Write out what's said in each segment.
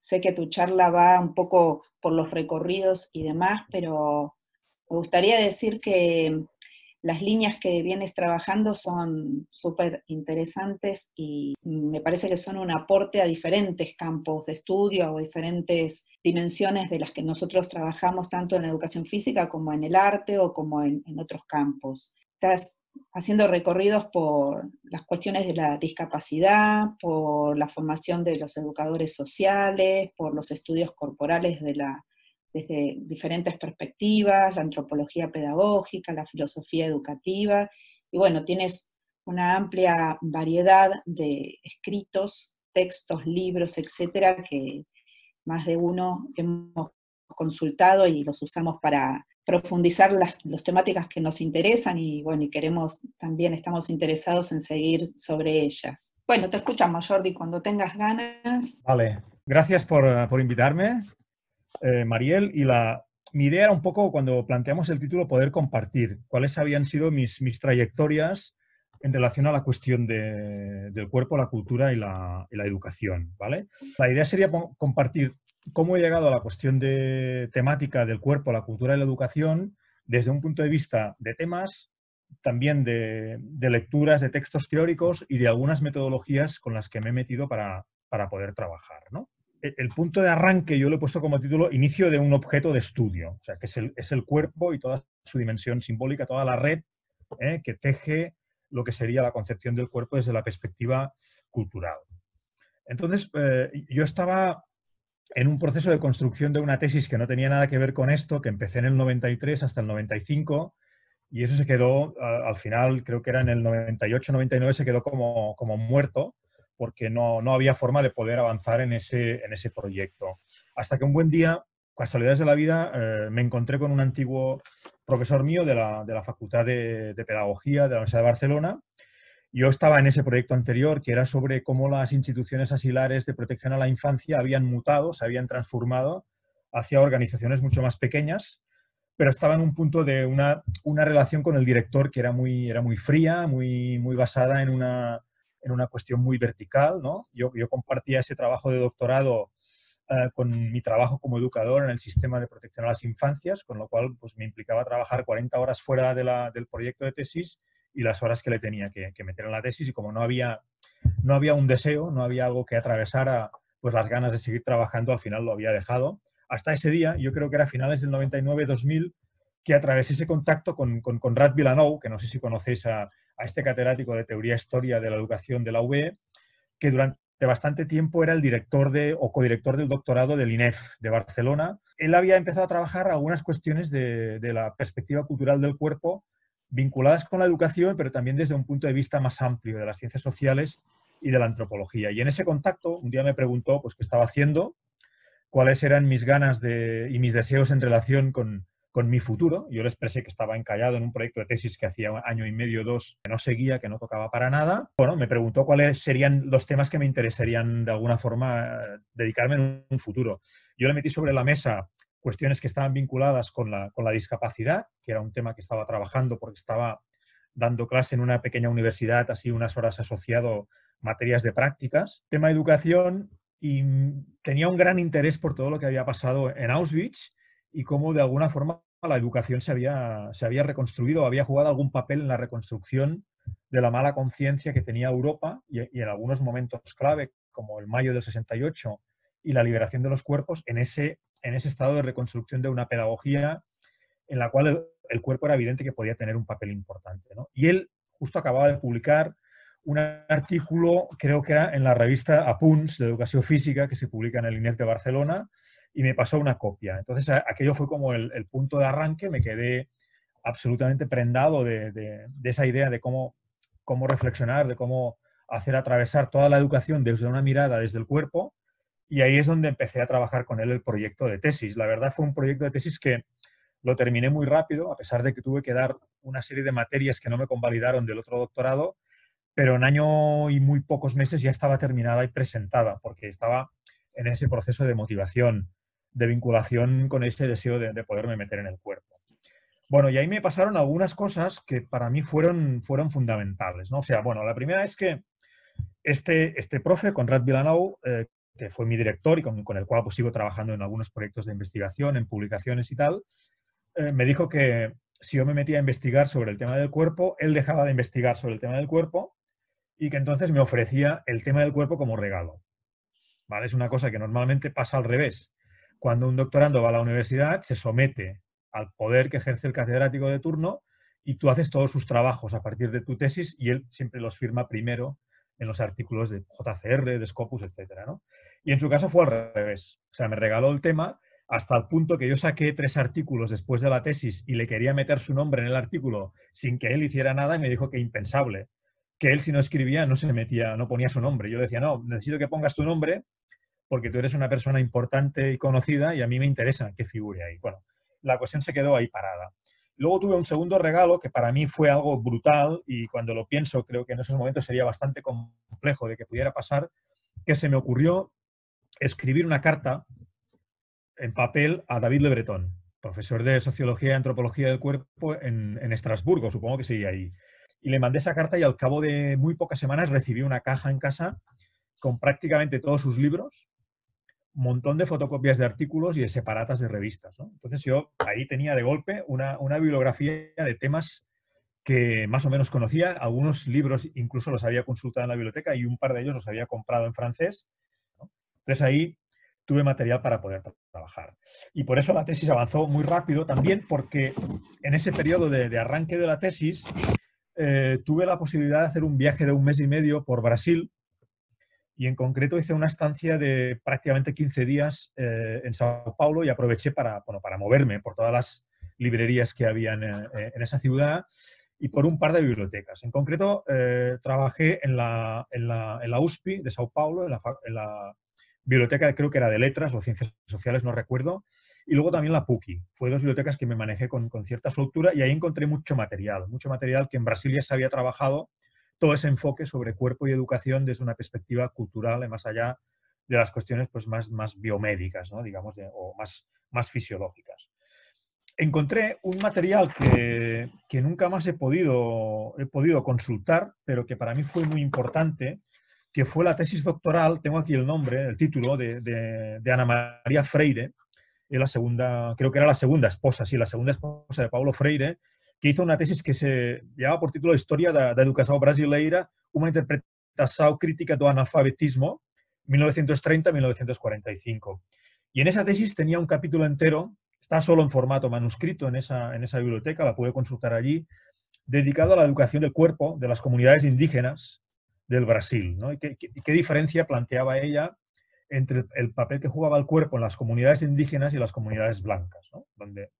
sé que tu charla va un poco por los recorridos y demás, pero me gustaría decir que las líneas que vienes trabajando son súper interesantes y me parece que son un aporte a diferentes campos de estudio o diferentes dimensiones de las que nosotros trabajamos tanto en educación física como en el arte o como en, en otros campos. Estás haciendo recorridos por las cuestiones de la discapacidad, por la formación de los educadores sociales, por los estudios corporales de la desde diferentes perspectivas, la antropología pedagógica, la filosofía educativa, y bueno, tienes una amplia variedad de escritos, textos, libros, etcétera, que más de uno hemos consultado y los usamos para profundizar las, temáticas que nos interesan y bueno, y queremos, también estamos interesados en seguir sobre ellas. Bueno, te escuchamos, Jordi, cuando tengas ganas. Vale, gracias por, por invitarme. Eh, Mariel, y la, mi idea era un poco, cuando planteamos el título, poder compartir cuáles habían sido mis, mis trayectorias en relación a la cuestión del cuerpo, la cultura y la, educación. ¿vale? La idea sería compartir cómo he llegado a la cuestión de temática del cuerpo, la cultura y la educación desde un punto de vista de temas, también de, lecturas, de textos teóricos y de algunas metodologías con las que me he metido para, para poder trabajar. ¿no? el punto de arranque yo lo he puesto como título Inicio de un objeto de estudio, o sea, que es el, cuerpo y toda su dimensión simbólica, toda la red ¿eh? que teje lo que sería la concepción del cuerpo desde la perspectiva cultural. Entonces, eh, yo estaba en un proceso de construcción de una tesis que no tenía nada que ver con esto, que empecé en el 93 hasta el 95, y eso se quedó, al final, creo que era en el 98-99, se quedó como, como muerto, porque no, había forma de poder avanzar en ese, en ese proyecto. Hasta que un buen día, casualidades de la vida, eh, me encontré con un antiguo profesor mío de la, Facultad de, Pedagogía de la Universidad de Barcelona. Yo estaba en ese proyecto anterior que era sobre cómo las instituciones asilares de protección a la infancia habían mutado, se habían transformado hacia organizaciones mucho más pequeñas, pero estaba en un punto de una, una relación con el director que era muy, era muy fría, muy, muy basada en una, en una cuestión muy vertical. ¿no? Yo, yo compartía ese trabajo de doctorado eh, con mi trabajo como educador en el sistema de protección a las infancias, con lo cual pues, me implicaba trabajar 40 horas fuera de del proyecto de tesis y las horas que le tenía que, meter en la tesis y como no había, no había un deseo, no había algo que atravesara pues las ganas de seguir trabajando, al final lo había dejado. Hasta ese día, yo creo que era finales del 99-2000, que atravesé ese contacto con, con, con Rad que no sé si conocéis a, a este catedrático de Teoría e Historia de la Educación de la UB, que durante bastante tiempo era el director de, o codirector del doctorado del INEF de Barcelona. Él había empezado a trabajar algunas cuestiones de, la perspectiva cultural del cuerpo vinculadas con la educación, pero también desde un punto de vista más amplio de las ciencias sociales y de la antropología. Y en ese contacto, un día me preguntó pues, qué estaba haciendo, cuáles eran mis ganas de, y mis deseos en relación con, con mi futuro. Yo le expresé que estaba encallado en un proyecto de tesis que hacía año y medio, dos, que no seguía, que no tocaba para nada. Bueno, me preguntó cuáles serían los temas que me interesarían de alguna forma eh, dedicarme en un futuro. Yo le metí sobre la mesa cuestiones que estaban vinculadas con la, con la discapacidad, que era un tema que estaba trabajando porque estaba dando clase en una pequeña universidad, así unas horas asociado materias de prácticas. Tema educación y tenía un gran interés por todo lo que había pasado en Auschwitz y cómo de alguna forma la educación se había, se había reconstruido, había jugado algún papel en la reconstrucción de la mala conciencia que tenía Europa y, en algunos momentos clave, como el mayo del 68 y la liberación de los cuerpos, en ese, en ese estado de reconstrucción de una pedagogía en la cual el, cuerpo era evidente que podía tener un papel importante. Y él justo acababa de publicar un artículo, creo que era en la revista Apunts de Educación Física, que se publica en el INEF de Barcelona, y me pasó una copia. Entonces aquello fue como el, punto de arranque, me quedé absolutamente prendado de, esa idea de cómo, cómo reflexionar, de cómo hacer atravesar toda la educación desde una mirada, desde el cuerpo, y ahí es donde empecé a trabajar con él el proyecto de tesis. La verdad fue un proyecto de tesis que lo terminé muy rápido, a pesar de que tuve que dar una serie de materias que no me convalidaron del otro doctorado, pero en año y muy pocos meses ya estaba terminada y presentada, porque estaba en ese proceso de motivación, de vinculación con ese deseo de, poderme meter en el cuerpo. Bueno, y ahí me pasaron algunas cosas que para mí fueron, fueron fundamentales, ¿no? O sea, bueno, la primera es que este, este profe, Conrad Villanou, eh, que fue mi director y con, el cual pues, sigo trabajando en algunos proyectos de investigación, en publicaciones y tal, eh, me dijo que si yo me metía a investigar sobre el tema del cuerpo, él dejaba de investigar sobre el tema del cuerpo y que entonces me ofrecía el tema del cuerpo como regalo. ¿Vale? Es una cosa que normalmente pasa al revés. Cuando un doctorando va a la universidad, se somete al poder que ejerce el catedrático de turno y tú haces todos sus trabajos a partir de tu tesis y él siempre los firma primero en los artículos de JCR, de Scopus, etc. Y en su caso fue al revés. O sea, me regaló el tema hasta el punto que yo saqué tres artículos después de la tesis y le quería meter su nombre en el artículo sin que él hiciera nada y me dijo que impensable, que él si no escribía no se metía, no ponía su nombre. Yo decía, no, necesito que pongas tu nombre porque tú eres una persona importante y conocida y a mí me interesa que figure ahí. Bueno, la cuestión se quedó ahí parada. Luego tuve un segundo regalo que para mí fue algo brutal y cuando lo pienso creo que en esos momentos sería bastante complejo de que pudiera pasar, que se me ocurrió escribir una carta en papel a David Le Breton, profesor de Sociología y Antropología del Cuerpo en, Estrasburgo, supongo que sigue ahí. Y le mandé esa carta y al cabo de muy pocas semanas recibí una caja en casa con prácticamente todos sus libros, montón de fotocopias de artículos y de separatas de revistas. Entonces yo ahí tenía de golpe una, una bibliografía de temas que más o menos conocía, algunos libros incluso los había consultado en la biblioteca y un par de ellos los había comprado en francés. Entonces ahí tuve material para poder trabajar. Y por eso la tesis avanzó muy rápido, también porque en ese periodo de, arranque de la tesis eh, tuve la posibilidad de hacer un viaje de un mes y medio por Brasil y en concreto hice una estancia de prácticamente 15 días eh, en Sao Paulo y aproveché para, bueno, para moverme por todas las librerías que había en, eh, esa ciudad y por un par de bibliotecas. En concreto, trabajé en la, en, la, en la, USPI de Sao Paulo, en la, en la biblioteca creo que era de letras o ciencias sociales, no recuerdo, y luego también la PUCI. Fue dos bibliotecas que me manejé con, cierta soltura y ahí encontré mucho material, mucho material que en Brasil ya se había trabajado, todo ese enfoque sobre cuerpo y educación desde una perspectiva cultural, más allá de las cuestiones pues, más, más biomédicas, ¿no? digamos, o más, más fisiológicas. Encontré un material que, que, nunca más he podido, he podido consultar, pero que para mí fue muy importante, que fue la tesis doctoral, tengo aquí el nombre, el título, de, Ana María Freire, la segunda, creo que era la segunda esposa, sí, la segunda esposa de Paulo Freire, que hizo una tesis que se llevaba por título Historia de la Educación Brasileira, una interpretación crítica do analfabetismo, 1930-1945. Y en esa tesis tenía un capítulo entero, está solo en formato manuscrito en esa, en esa biblioteca, la puede consultar allí, dedicado a la educación del cuerpo de las comunidades indígenas del Brasil. ¿no? ¿Y qué, diferencia planteaba ella entre el papel que jugaba el cuerpo en las comunidades indígenas y las comunidades blancas? Donde,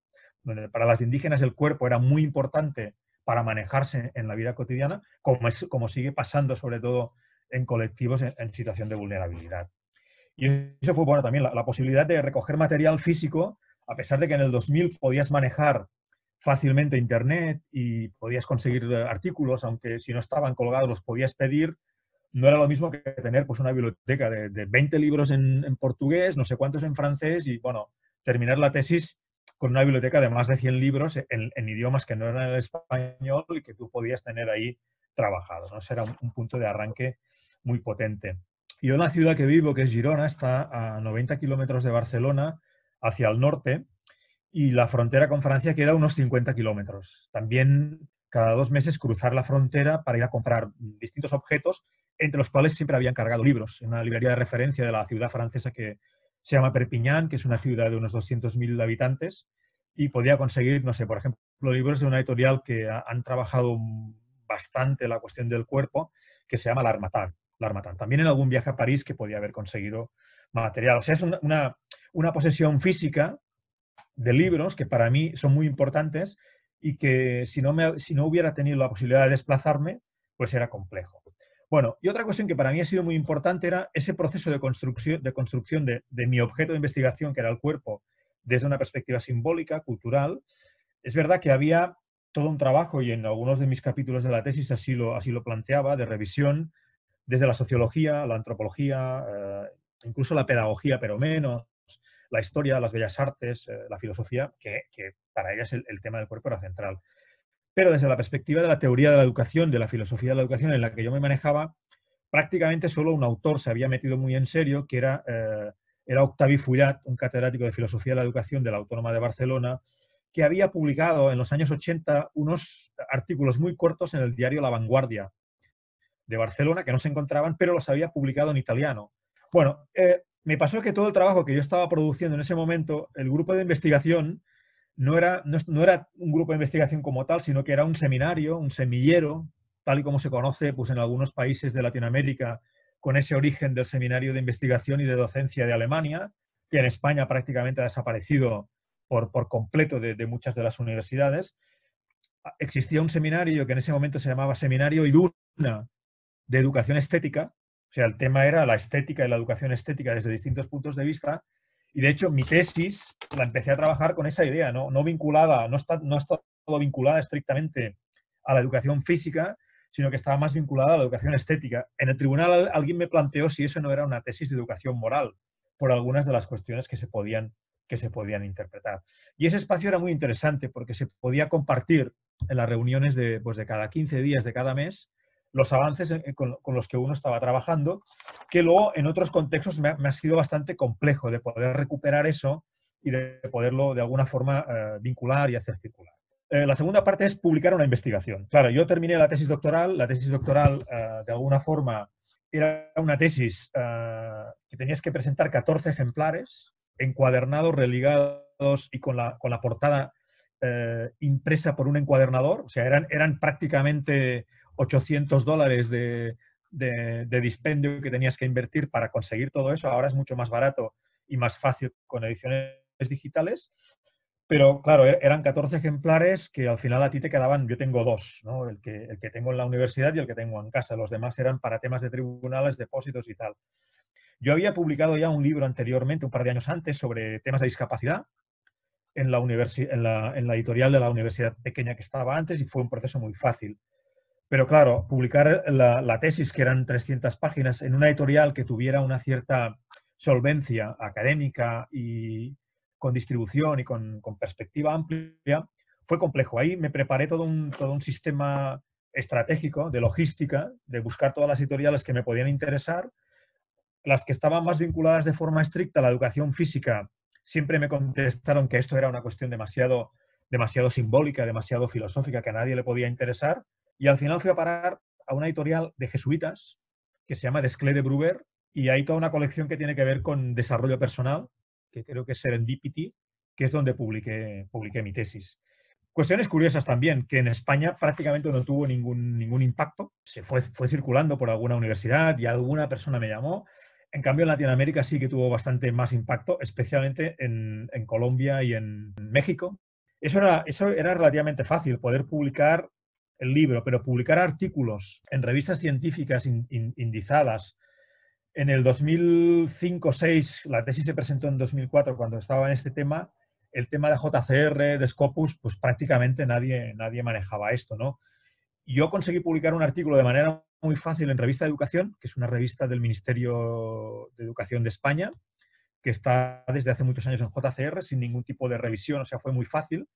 para las indígenas el cuerpo era muy importante para manejarse en la vida cotidiana, como, es, como sigue pasando sobre todo en colectivos en, situación de vulnerabilidad. Y eso fue bueno también, la, posibilidad de recoger material físico, a pesar de que en el 2000 podías manejar fácilmente internet y podías conseguir eh, artículos, aunque si no estaban colgados los podías pedir, no era lo mismo que tener pues, una biblioteca de, 20 libros en, portugués, no sé cuántos en francés y, bueno, terminar la tesis con una biblioteca de más de 100 libros en, idiomas que no eran el español y que tú podías tener ahí trabajado. ¿no? Ese era un, punto de arranque muy potente. Yo en la ciudad que vivo, que es Girona, está a 90 kilómetros de Barcelona, hacia el norte, y la frontera con Francia queda unos 50 kilómetros. También cada dos meses cruzar la frontera para ir a comprar distintos objetos, entre los cuales siempre habían cargado libros. En una librería de referencia de la ciudad francesa que se llama Perpignan, que es una ciudad de unos 200.000 habitantes, y podía conseguir, no sé, por ejemplo, libros de una editorial que han trabajado bastante la cuestión del cuerpo, que se llama L'Armatan. L'Armatan. También en algún viaje a París que podía haber conseguido material. O sea, es una, una posesión física de libros que para mí son muy importantes y que si no, me, si no hubiera tenido la posibilidad de desplazarme, pues era complejo. Bueno, y otra cuestión que para mí ha sido muy importante era ese proceso de construcción de, construcción de, mi objeto de investigación, que era el cuerpo, desde una perspectiva simbólica, cultural. Es verdad que había todo un trabajo, y en algunos de mis capítulos de la tesis así lo, así lo planteaba, de revisión desde la sociología, la antropología, eh, incluso la pedagogía, pero menos, la historia, las bellas artes, eh, la filosofía, que, para ellas el, tema del cuerpo era central. Pero desde la perspectiva de la teoría de la educación, de la filosofía de la educación en la que yo me manejaba, prácticamente solo un autor se había metido muy en serio, que era, eh, era un catedrático de Filosofía de la Educación de la Autónoma de Barcelona, que había publicado en los años 80 unos artículos muy cortos en el diario La Vanguardia de Barcelona, que no se encontraban, pero los había publicado en italiano. Bueno, eh, me pasó que todo el trabajo que yo estaba produciendo en ese momento, el grupo de investigación, no era, no, era un grupo de investigación como tal, sino que era un seminario, un semillero, tal y como se conoce pues, en algunos países de Latinoamérica, con ese origen del seminario de investigación y de docencia de Alemania, que en España prácticamente ha desaparecido por, por completo de, de, muchas de las universidades. Existía un seminario que en ese momento se llamaba Seminario Iduna de Educación Estética, o sea, el tema era la estética y la educación estética desde distintos puntos de vista, y de hecho mi tesis la empecé a trabajar con esa idea, no, no vinculada, no está, no está todo vinculada estrictamente a la educación física, sino que estaba más vinculada a la educación estética. En el tribunal alguien me planteó si eso no era una tesis de educación moral, por algunas de las cuestiones que se podían que se podían interpretar. Y ese espacio era muy interesante porque se podía compartir en las reuniones de, pues de cada 15 días de cada mes los avances con, los que uno estaba trabajando, que luego en otros contextos me ha, sido bastante complejo de poder recuperar eso y de poderlo de alguna forma eh, vincular y hacer circular. Eh, la segunda parte es publicar una investigación. Claro, yo terminé la tesis doctoral, la tesis doctoral eh, de alguna forma era una tesis que tenías que presentar 14 ejemplares encuadernados, religados y con la, con la portada eh, impresa por un encuadernador. O sea, eran, eran prácticamente 800 dólares de, de, dispendio que tenías que invertir para conseguir todo eso. Ahora es mucho más barato y más fácil con ediciones digitales. Pero claro, e-, eran 14 ejemplares que al final a ti te quedaban, yo tengo dos, ¿no? el, que, el que tengo en la universidad y el que tengo en casa. Los demás eran para temas de tribunales, depósitos y tal. Yo había publicado ya un libro anteriormente, un par de años antes, sobre temas de discapacidad en la, en la, en la editorial de la universidad pequeña que estaba antes y fue un proceso muy fácil. Pero claro, publicar la, tesis, que eran 300 páginas, en una editorial que tuviera una cierta solvencia académica y con distribución y con, con, perspectiva amplia, fue complejo. Ahí me preparé todo un, todo un sistema estratégico de logística, de buscar todas las editoriales que me podían interesar las que estaban más vinculadas de forma estricta a la educación física siempre me contestaron que esto era una cuestión demasiado, demasiado simbólica, demasiado filosófica, que a nadie le podía interesar. Y al final fui a parar a una editorial de jesuitas que se llama Desclé de Bruber y hay toda una colección que tiene que ver con desarrollo personal, que creo que es Serendipity, que es donde publiqué, publiqué mi tesis. Cuestiones curiosas también, que en España prácticamente no tuvo ningún, ningún impacto. Se fue, fue circulando por alguna universidad y alguna persona me llamó en cambio, en Latinoamérica sí que tuvo bastante más impacto, especialmente en, Colombia y en México. Eso era, eso era relativamente fácil, poder publicar el libro, pero publicar artículos en revistas científicas indizadas. En el 2005-6, la tesis se presentó en 2004 cuando estaba en este tema, el tema de JCR, de Scopus, pues prácticamente nadie, nadie manejaba esto, ¿no? Yo conseguí publicar un artículo de manera muy fácil en Revista de Educación, que es una revista del Ministerio de Educación de España, que está desde hace muchos años en JCR sin ningún tipo de revisión, o sea, fue muy fácil.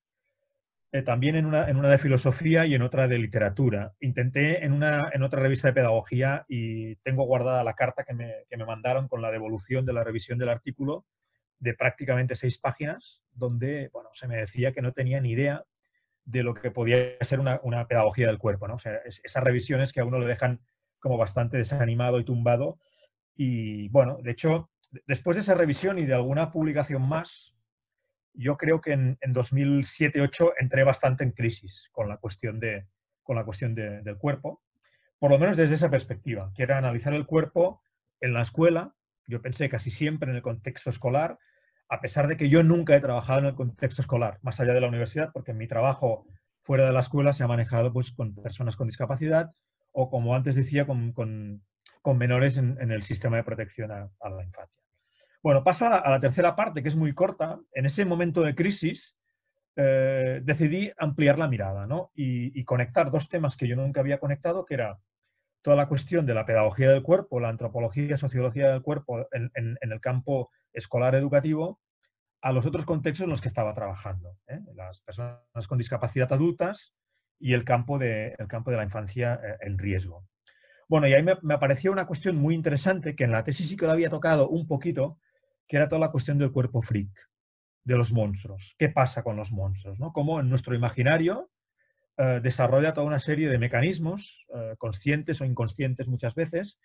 Eh, también en una, en una, de filosofía y en otra de literatura. Intenté en, una, en otra revista de pedagogía y tengo guardada la carta que me, que me mandaron con la devolución de la revisión del artículo de prácticamente seis páginas, donde bueno, se me decía que no tenía ni idea de lo que podía ser una, pedagogía del cuerpo, ¿no? O sea, esas revisiones que a uno le dejan como bastante desanimado y tumbado. Y bueno, de hecho, después de esa revisión y de alguna publicación más, yo creo que en, 2007-2008 entré bastante en crisis con la cuestión, de, con la cuestión del cuerpo, por lo menos desde esa perspectiva, que era analizar el cuerpo en la escuela, yo pensé casi siempre en el contexto escolar, a pesar de que yo nunca he trabajado en el contexto escolar, más allá de la universidad, porque mi trabajo fuera de la escuela se ha manejado pues, con personas con discapacidad o, como antes decía, con, menores en, el sistema de protección a, la infancia. Bueno, paso a la, tercera parte, que es muy corta. En ese momento de crisis eh, decidí ampliar la mirada y, conectar dos temas que yo nunca había conectado, que era toda la cuestión de la pedagogía del cuerpo, la antropología y sociología del cuerpo en, en el campo escolar educativo a los otros contextos en los que estaba trabajando. ¿eh? Las personas con discapacidad adultas y el campo de, campo de la infancia eh, en riesgo. Bueno, y ahí me, me apareció una cuestión muy interesante que en la tesis sí que lo había tocado un poquito, que era toda la cuestión del cuerpo freak, de los monstruos. ¿Qué pasa con los monstruos? ¿no? Cómo en nuestro imaginario eh, desarrolla toda una serie de mecanismos, eh, conscientes o inconscientes muchas veces,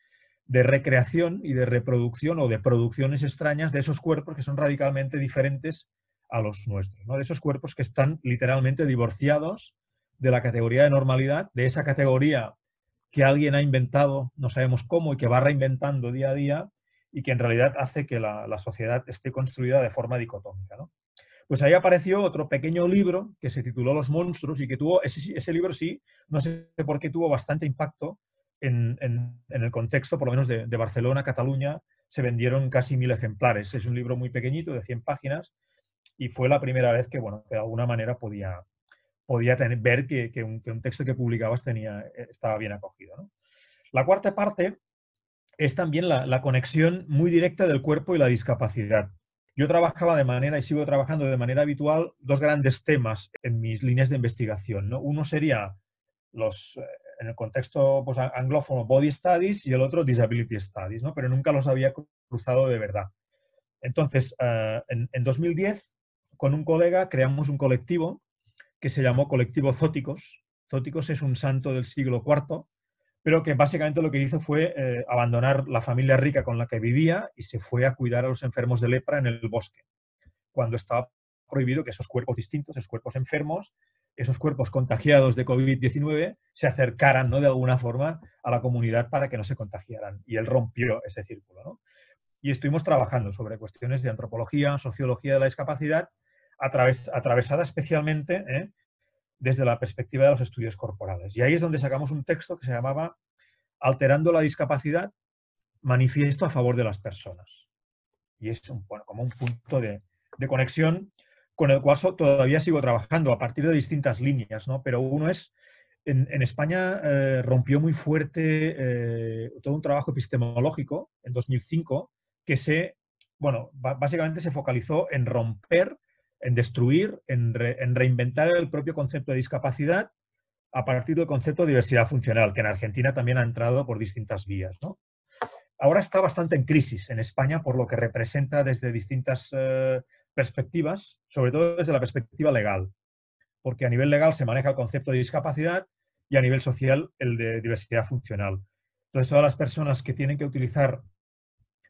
de recreación y de reproducción o de producciones extrañas de esos cuerpos que son radicalmente diferentes a los nuestros, ¿no? de esos cuerpos que están literalmente divorciados de la categoría de normalidad, de esa categoría que alguien ha inventado, no sabemos cómo, y que va reinventando día a día, y que en realidad hace que la, sociedad esté construida de forma dicotómica. Pues ahí apareció otro pequeño libro que se tituló Los monstruos y que tuvo, ese, libro sí, no sé por qué tuvo bastante impacto en, el contexto, por lo menos de, Barcelona, Cataluña, se vendieron casi mil ejemplares. Es un libro muy pequeñito, de 100 páginas, y fue la primera vez que, bueno, de alguna manera podía, podía tener, ver que, un, texto que publicabas tenía, estaba bien acogido. La cuarta parte es también la, conexión muy directa del cuerpo y la discapacidad. Yo trabajaba de manera, y sigo trabajando de manera habitual, dos grandes temas en mis líneas de investigación. Uno sería los, eh, en el contexto pues, anglófono, Body Studies y el otro Disability Studies, pero nunca los había cruzado de verdad. Entonces, eh, en, en 2010, con un colega creamos un colectivo que se llamó Colectivo Zóticos. Zóticos es un santo del siglo IV pero que básicamente lo que hizo fue eh, abandonar la familia rica con la que vivía y se fue a cuidar a los enfermos de lepra en el bosque, cuando estaba prohibido que esos cuerpos distintos, esos cuerpos enfermos, esos cuerpos contagiados de COVID-19 se acercaran ¿no? de alguna forma a la comunidad para que no se contagiaran. Y él rompió ese círculo. Y estuvimos trabajando sobre cuestiones de antropología, sociología de la discapacidad, atravesada especialmente ¿eh? Desde la perspectiva de los estudios corporales. Y ahí es donde sacamos un texto que se llamaba Alterando la discapacidad, manifiesto a favor de las personas. Y es un, como un punto de, conexión con el cual todavía sigo trabajando a partir de distintas líneas, ¿no? Pero uno es, en, España eh, rompió muy fuerte eh, todo un trabajo epistemológico en 2005 que se, bueno, básicamente se focalizó en romper en destruir, en, reinventar el propio concepto de discapacidad a partir del concepto de diversidad funcional, que en Argentina también ha entrado por distintas vías. Ahora está bastante en crisis en España por lo que representa desde distintas eh, perspectivas, sobre todo desde la perspectiva legal, porque a nivel legal se maneja el concepto de discapacidad y a nivel social el de diversidad funcional. Entonces, todas las personas que tienen que utilizar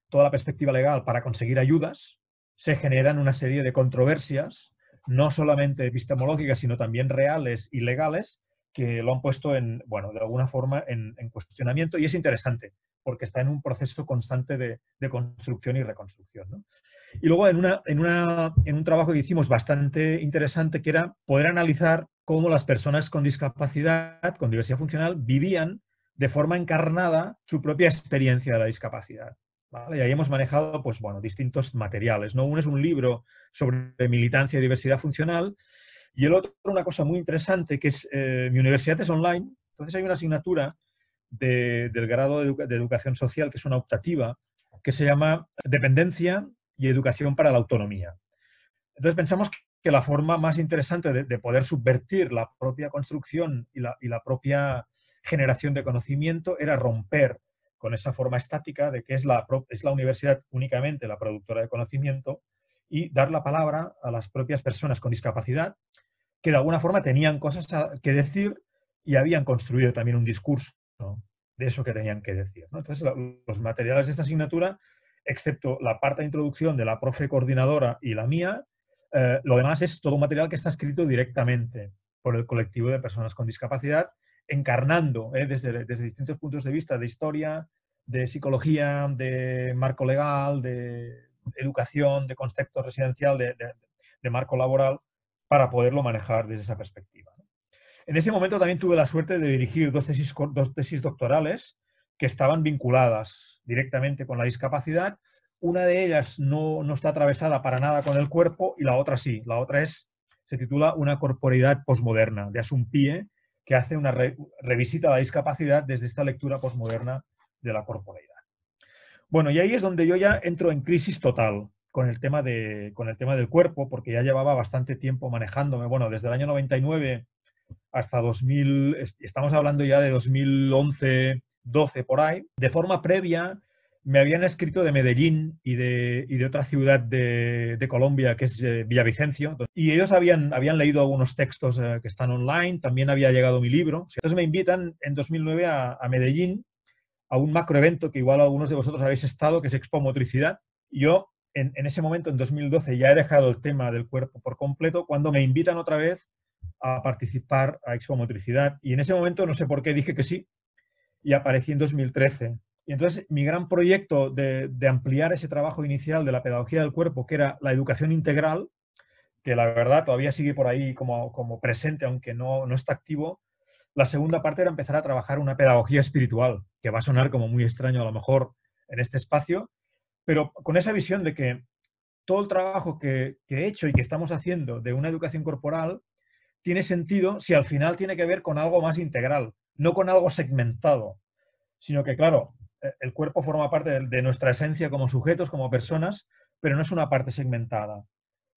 toda la perspectiva legal para conseguir ayudas, se generan una serie de controversias, no solamente epistemológicas, sino también reales y legales, que lo han puesto en, bueno, de alguna forma en, cuestionamiento y es interesante porque está en un proceso constante de, construcción y reconstrucción. Y luego en, una, en, una, en un trabajo que hicimos bastante interesante, que era poder analizar cómo las personas con discapacidad, con diversidad funcional, vivían de forma encarnada su propia experiencia de la discapacidad. Y ahí hemos manejado pues, bueno, distintos materiales. ¿no? Uno es un libro sobre militancia y diversidad funcional y el otro una cosa muy interesante que es eh, mi universidad es online. Entonces hay una asignatura del grado de, educación social que es una optativa que se llama Dependencia y Educación para la Autonomía. Entonces pensamos que la forma más interesante de, poder subvertir la propia construcción y la, y la propia generación de conocimiento era romper con esa forma estática de que es la, es la universidad únicamente la productora de conocimiento y dar la palabra a las propias personas con discapacidad que de alguna forma tenían cosas que decir y habían construido también un discurso de eso que tenían que decir. Entonces, los materiales de esta asignatura, excepto la parte de introducción de la profe coordinadora y la mía, eh, lo demás es todo un material que está escrito directamente por el colectivo de personas con discapacidad encarnando ¿eh? desde, distintos puntos de vista de historia, de psicología, de marco legal, de educación, de concepto residencial, de, marco laboral, para poderlo manejar desde esa perspectiva. En ese momento también tuve la suerte de dirigir dos tesis, dos tesis doctorales que estaban vinculadas directamente con la discapacidad. Una de ellas no, no, está atravesada para nada con el cuerpo y la otra sí. La otra es, se titula Una corporeidad posmoderna, de Asumpie, que hace una revisita a la discapacidad desde esta lectura posmoderna de la corporalidad. Bueno, y ahí es donde yo ya entro en crisis total con el tema, de, con el tema del cuerpo, porque ya llevaba bastante tiempo manejándome. Bueno, desde el año 99 hasta 2000, estamos hablando ya de 2011, 2012 por ahí. De forma previa me habían escrito de Medellín y de, otra ciudad de, Colombia que es eh, Villavicencio. Y ellos habían, leído algunos textos eh, que están online, también había llegado mi libro. Entonces me invitan en 2009 a, a Medellín a un macroevento que igual algunos de vosotros habéis estado, que es Expo Motricidad. Yo en, en, ese momento, en 2012, ya he dejado el tema del cuerpo por completo, cuando me invitan otra vez a participar a Expo Motricidad. Y en ese momento, no sé por qué, dije que sí, y aparecí en 2013. Y entonces mi gran proyecto de, ampliar ese trabajo inicial de la pedagogía del cuerpo, que era la educación integral, que la verdad todavía sigue por ahí como, como presente, aunque no, no está activo, la segunda parte era empezar a trabajar una pedagogía espiritual, que va a sonar como muy extraño a lo mejor en este espacio, pero con esa visión de que todo el trabajo que, que he hecho y que estamos haciendo de una educación corporal tiene sentido si al final tiene que ver con algo más integral, no con algo segmentado, sino que, claro, el cuerpo forma parte de, nuestra esencia como sujetos, como personas, pero no es una parte segmentada,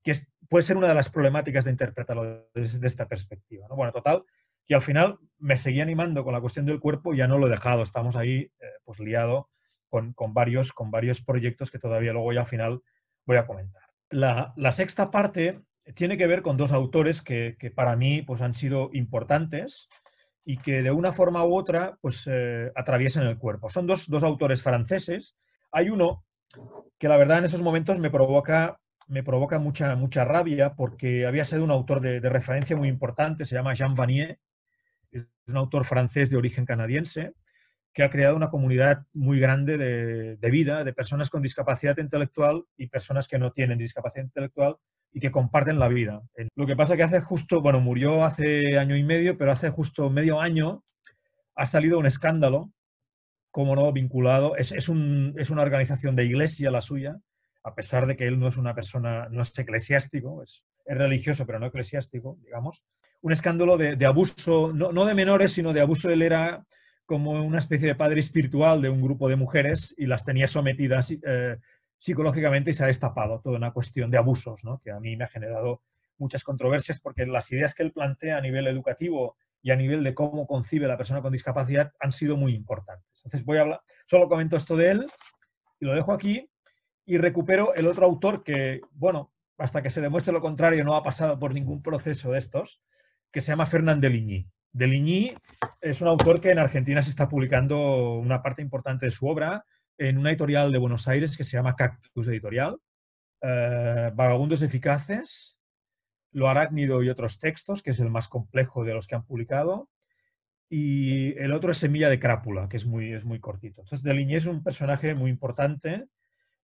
que puede ser una de las problemáticas de interpretarlo desde, esta perspectiva. ¿no? Bueno, total, que al final me seguí animando con la cuestión del cuerpo y ya no lo he dejado, estamos ahí eh, pues liado con, con, varios, con varios proyectos que todavía luego ya al final voy a comentar. La, la sexta parte tiene que ver con dos autores que, que, para mí pues, han sido importantes y que de una forma u otra pues, eh, atraviesan el cuerpo. Son dos, dos, autores franceses. Hay uno que la verdad en esos momentos me provoca, me provoca mucha, mucha rabia porque había sido un autor de, de referencia muy importante, se llama Jean Vanier, es un autor francés de origen canadiense que ha creado una comunidad muy grande de, de vida, de personas con discapacidad intelectual y personas que no tienen discapacidad intelectual y que comparten la vida. Lo que pasa que hace justo, bueno, murió hace año y medio, pero hace justo medio año ha salido un escándalo, como no, vinculado, es, es, un, es una organización de iglesia la suya, a pesar de que él no es una persona, no es eclesiástico, es, religioso, pero no eclesiástico, digamos. Un escándalo de, de abuso, no, no, de menores, sino de abuso. Él era como una especie de padre espiritual de un grupo de mujeres y las tenía sometidas eh, psicológicamente y se ha destapado toda una cuestión de abusos, ¿no? que a mí me ha generado muchas controversias porque las ideas que él plantea a nivel educativo y a nivel de cómo concibe la persona con discapacidad han sido muy importantes. Entonces voy a hablar, solo comento esto de él y lo dejo aquí y recupero el otro autor que, bueno, hasta que se demuestre lo contrario no ha pasado por ningún proceso de estos, que se llama Fernand de Ligny. De Ligny es un autor que en Argentina se está publicando una parte importante de su obra, en una editorial de Buenos Aires que se llama Cactus Editorial, eh, Vagabundos Eficaces, Lo Arácnido y otros textos, que es el más complejo de los que han publicado, y el otro es Semilla de Crápula, que es muy, es muy cortito. Entonces, Deligny es un personaje muy importante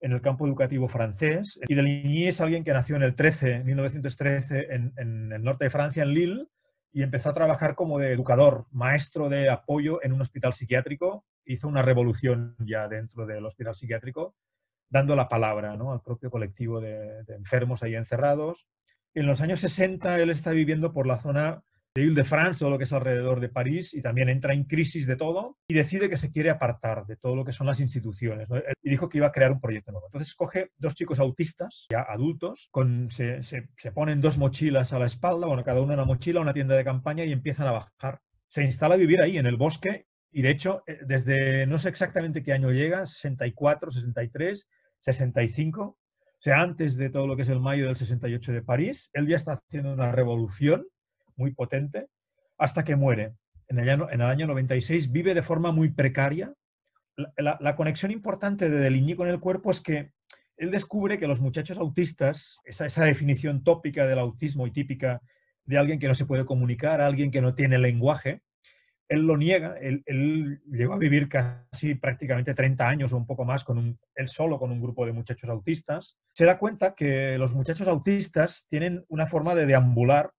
en el campo educativo francés, y Deligny es alguien que nació en el 13, 1913, en, en el norte de Francia, en Lille, y empezó a trabajar como de educador, maestro de apoyo en un hospital psiquiátrico. Hizo una revolución ya dentro del hospital psiquiátrico, dando la palabra ¿no? al propio colectivo de, de, enfermos ahí encerrados. En los años 60 él está viviendo por la zona de Ile-de-France, todo lo que es alrededor de París, y también entra en crisis de todo y decide que se quiere apartar de todo lo que son las instituciones. Y dijo que iba a crear un proyecto nuevo. Entonces coge dos chicos autistas, ya adultos, se, se, se ponen dos mochilas a la espalda, bueno, cada uno una mochila, una tienda de campaña y empiezan a bajar. Se instala a vivir ahí, en el bosque, y de hecho, eh, desde no sé exactamente qué año llega, 64, 63, 65, o sea, antes de todo lo que es el mayo del 68 de París, él ya está haciendo una revolución muy potente, hasta que muere. En el año, en el año 96 vive de forma muy precaria. La, conexión importante de Deligny con el cuerpo es que él descubre que los muchachos autistas, esa, esa, definición tópica del autismo y típica de alguien que no se puede comunicar, alguien que no tiene lenguaje, él lo niega, él, llegó a vivir casi prácticamente 30 años o un poco más con él solo con un grupo de muchachos autistas, se da cuenta que los muchachos autistas tienen una forma de deambular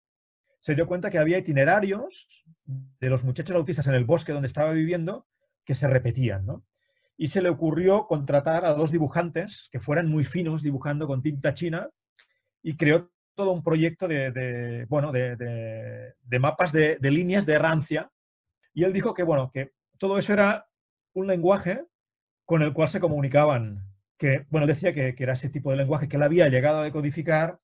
se dio cuenta que había itinerarios de los muchachos autistas en el bosque donde estaba viviendo que se repetían, ¿no? Y se le ocurrió contratar a dos dibujantes que fueran muy finos dibujando con tinta china y creó todo un proyecto de, bueno, de, de, de mapas de, líneas de rancia. Y él dijo que, bueno, que todo eso era un lenguaje con el cual se comunicaban. Que, bueno, decía que, que era ese tipo de lenguaje que él había llegado a decodificar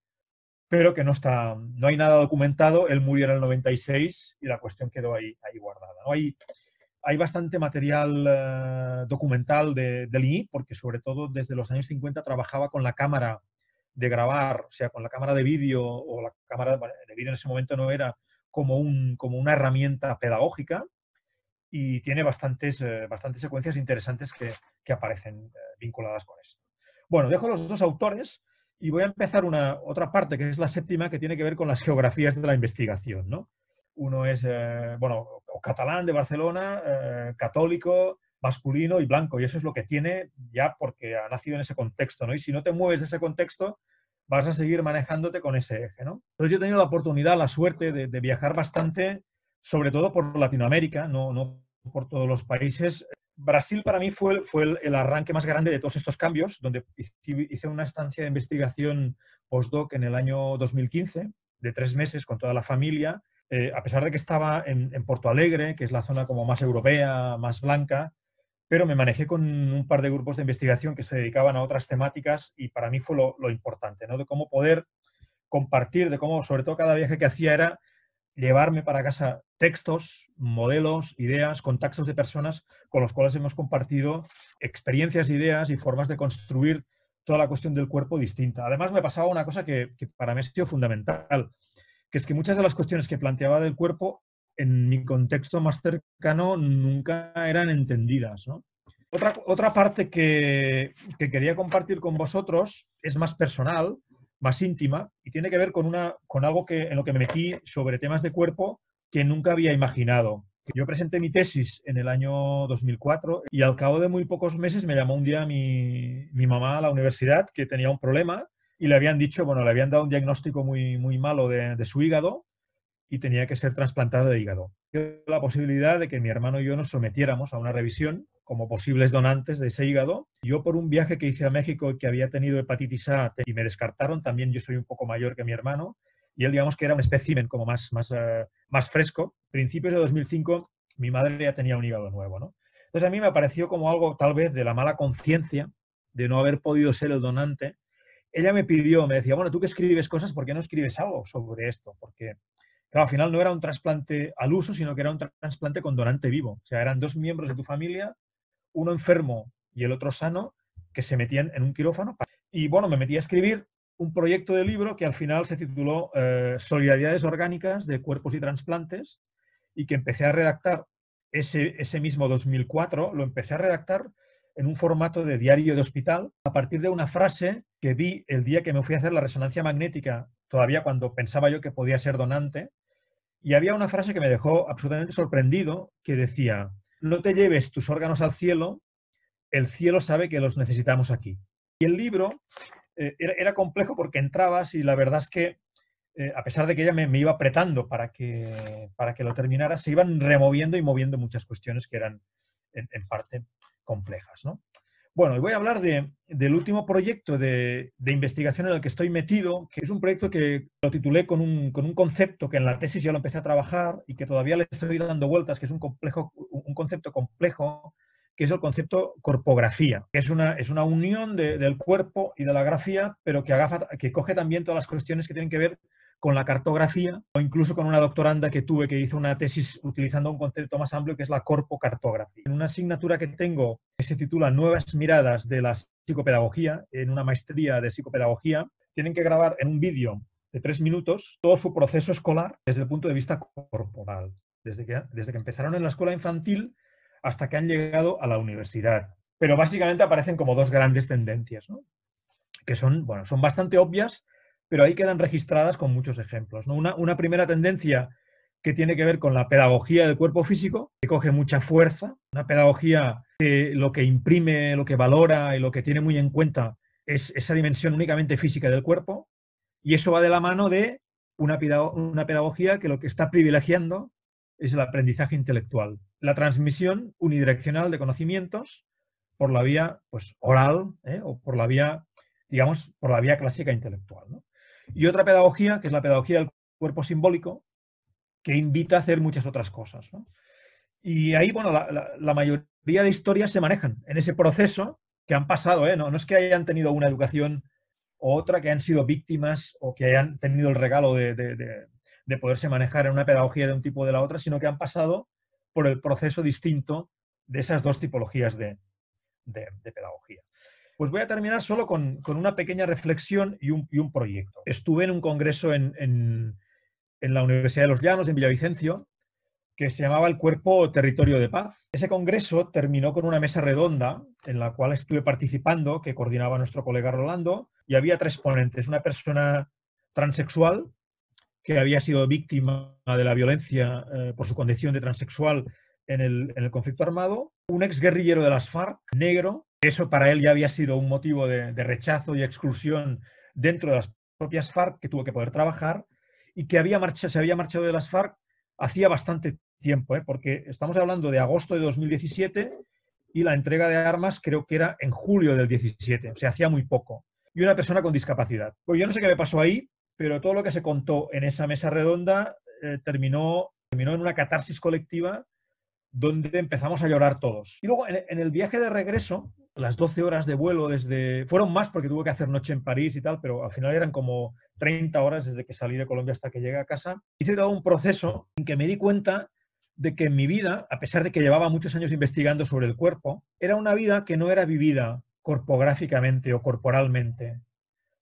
pero que no, está, no hay nada documentado. Él murió en el 96 y la cuestión quedó ahí, ahí guardada. ¿no? Hay, hay bastante material eh, documental de, de Ligny, porque sobre todo desde los años 50 trabajaba con la cámara de grabar, o sea, con la cámara de vídeo o la cámara de vídeo en ese momento no era como, un, como una herramienta pedagógica y tiene bastantes, eh, bastantes secuencias interesantes que, que aparecen eh, vinculadas con esto. Bueno, dejo los dos autores y voy a empezar una otra parte, que es la séptima, que tiene que ver con las geografías de la investigación. ¿no? Uno es, eh, bueno, catalán de Barcelona, católico, masculino y blanco. Y eso es lo que tiene ya porque ha nacido en ese contexto, ¿no? Y si no te mueves de ese contexto, vas a seguir manejándote con ese eje, ¿no? Entonces yo he tenido la oportunidad, la suerte de, viajar bastante, sobre todo por Latinoamérica, no, no por todos los países. Brasil para mí fue, fue el, arranque más grande de todos estos cambios, donde hice una estancia de investigación postdoc en el año 2015, de tres meses con toda la familia. Eh, a pesar de que estaba en, Porto Alegre, que es la zona como más europea, más blanca, pero me manejé con un par de grupos de investigación que se dedicaban a otras temáticas y para mí fue lo, importante, ¿no? De cómo poder compartir, de cómo, sobre todo cada viaje que hacía era llevarme para casa textos, modelos, ideas, contactos de personas con los cuales hemos compartido experiencias, ideas y formas de construir toda la cuestión del cuerpo distinta. Además, me pasaba una cosa que, que para mí ha sido fundamental, que es que muchas de las cuestiones que planteaba del cuerpo en mi contexto más cercano nunca eran entendidas. Otra, otra parte que, quería compartir con vosotros es más personal, más íntima, y tiene que ver con, una, con algo que, en lo que me metí sobre temas de cuerpo que nunca había imaginado. Yo presenté mi tesis en el año 2004 y al cabo de muy pocos meses me llamó un día mi, mamá a la universidad que tenía un problema y le habían dicho, bueno, le habían dado un diagnóstico muy, muy malo de, de su hígado y tenía que ser trasplantado de hígado. La posibilidad de que mi hermano y yo nos sometiéramos a una revisión como posibles donantes de ese hígado. Yo por un viaje que hice a México que había tenido hepatitis A y me descartaron, también yo soy un poco mayor que mi hermano, y él digamos que era un espécimen como más, más, uh, más fresco. Principios de 2005 mi madre ya tenía un hígado nuevo, ¿no? Entonces a mí me pareció como algo tal vez de la mala conciencia de no haber podido ser el donante. Ella me pidió, me decía, bueno, tú que escribes cosas, ¿por qué no escribes algo sobre esto? Porque Claro, al final no era un trasplante al uso, sino que era un trasplante con donante vivo. O sea, eran dos miembros de tu familia, uno enfermo y el otro sano, que se metían en un quirófano. Y bueno, me metí a escribir un proyecto de libro que al final se tituló eh, Solidaridades Orgánicas de Cuerpos y Transplantes y que empecé a redactar ese, ese mismo 2004, lo empecé a redactar en un formato de diario de hospital a partir de una frase que vi el día que me fui a hacer la resonancia magnética, todavía cuando pensaba yo que podía ser donante, y había una frase que me dejó absolutamente sorprendido, que decía, no te lleves tus órganos al cielo, el cielo sabe que los necesitamos aquí. Y el libro eh, era, complejo porque entrabas y la verdad es que, eh, a pesar de que ella me, iba apretando para que, para que lo terminara, se iban removiendo y moviendo muchas cuestiones que eran en, en parte complejas. ¿no? Bueno, y voy a hablar del último proyecto de, investigación en el que estoy metido, que es un proyecto que lo titulé con un, concepto que en la tesis ya lo empecé a trabajar y que todavía le estoy dando vueltas, que es un, complejo, un concepto complejo, que es el concepto corpografía, que es una, es una unión del cuerpo y de la grafía, pero que, que coge también todas las cuestiones que tienen que ver con la cartografía o incluso con una doctoranda que tuve que hizo una tesis utilizando un concepto más amplio que es la corpocartografía. En una asignatura que tengo que se titula Nuevas miradas de la psicopedagogía, en una maestría de psicopedagogía, tienen que grabar en un vídeo de tres minutos todo su proceso escolar desde el punto de vista corporal, desde que, desde que empezaron en la escuela infantil hasta que han llegado a la universidad. Pero básicamente aparecen como dos grandes tendencias, ¿no? que son, bueno, son bastante obvias, pero ahí quedan registradas con muchos ejemplos. Una, primera tendencia que tiene que ver con la pedagogía del cuerpo físico, que coge mucha fuerza, una pedagogía que lo que imprime, lo que valora y lo que tiene muy en cuenta es esa dimensión únicamente física del cuerpo, y eso va de la mano de una, una pedagogía que lo que está privilegiando es el aprendizaje intelectual, la transmisión unidireccional de conocimientos por la vía pues, oral ¿eh? o por la vía, digamos, por la vía clásica intelectual. Y otra pedagogía, que es la pedagogía del cuerpo simbólico, que invita a hacer muchas otras cosas. Y ahí, bueno, la, mayoría de historias se manejan en ese proceso que han pasado, ¿eh? no, no es que hayan tenido una educación u otra, que han sido víctimas o que hayan tenido el regalo de, poderse manejar en una pedagogía de un tipo o de la otra, sino que han pasado por el proceso distinto de esas dos tipologías de, pedagogía. Pues voy a terminar solo con, una pequeña reflexión y un, proyecto. Estuve en un congreso en, en, la Universidad de los Llanos, en Villavicencio, que se llamaba el Cuerpo Territorio de Paz. Ese congreso terminó con una mesa redonda en la cual estuve participando, que coordinaba nuestro colega Rolando, y había tres ponentes. Una persona transexual que había sido víctima de la violencia eh, por su condición de transexual en el, conflicto armado, un ex guerrillero de las FARC, negro, eso para él ya había sido un motivo de, rechazo y exclusión dentro de las propias FARC, que tuvo que poder trabajar, y que había se había marchado de las FARC hacía bastante tiempo, ¿eh? porque estamos hablando de agosto de 2017 y la entrega de armas creo que era en julio del 17, o sea, hacía muy poco. Y una persona con discapacidad. Pues yo no sé qué me pasó ahí, pero todo lo que se contó en esa mesa redonda eh, terminó, terminó en una catarsis colectiva donde empezamos a llorar todos. Y luego en, el viaje de regreso, las 12 horas de vuelo desde... Fueron más porque tuve que hacer noche en París y tal, pero al final eran como 30 horas desde que salí de Colombia hasta que llegué a casa. Hice todo un proceso en que me di cuenta de que mi vida, a pesar de que llevaba muchos años investigando sobre el cuerpo, era una vida que no era vivida corpográficamente o corporalmente,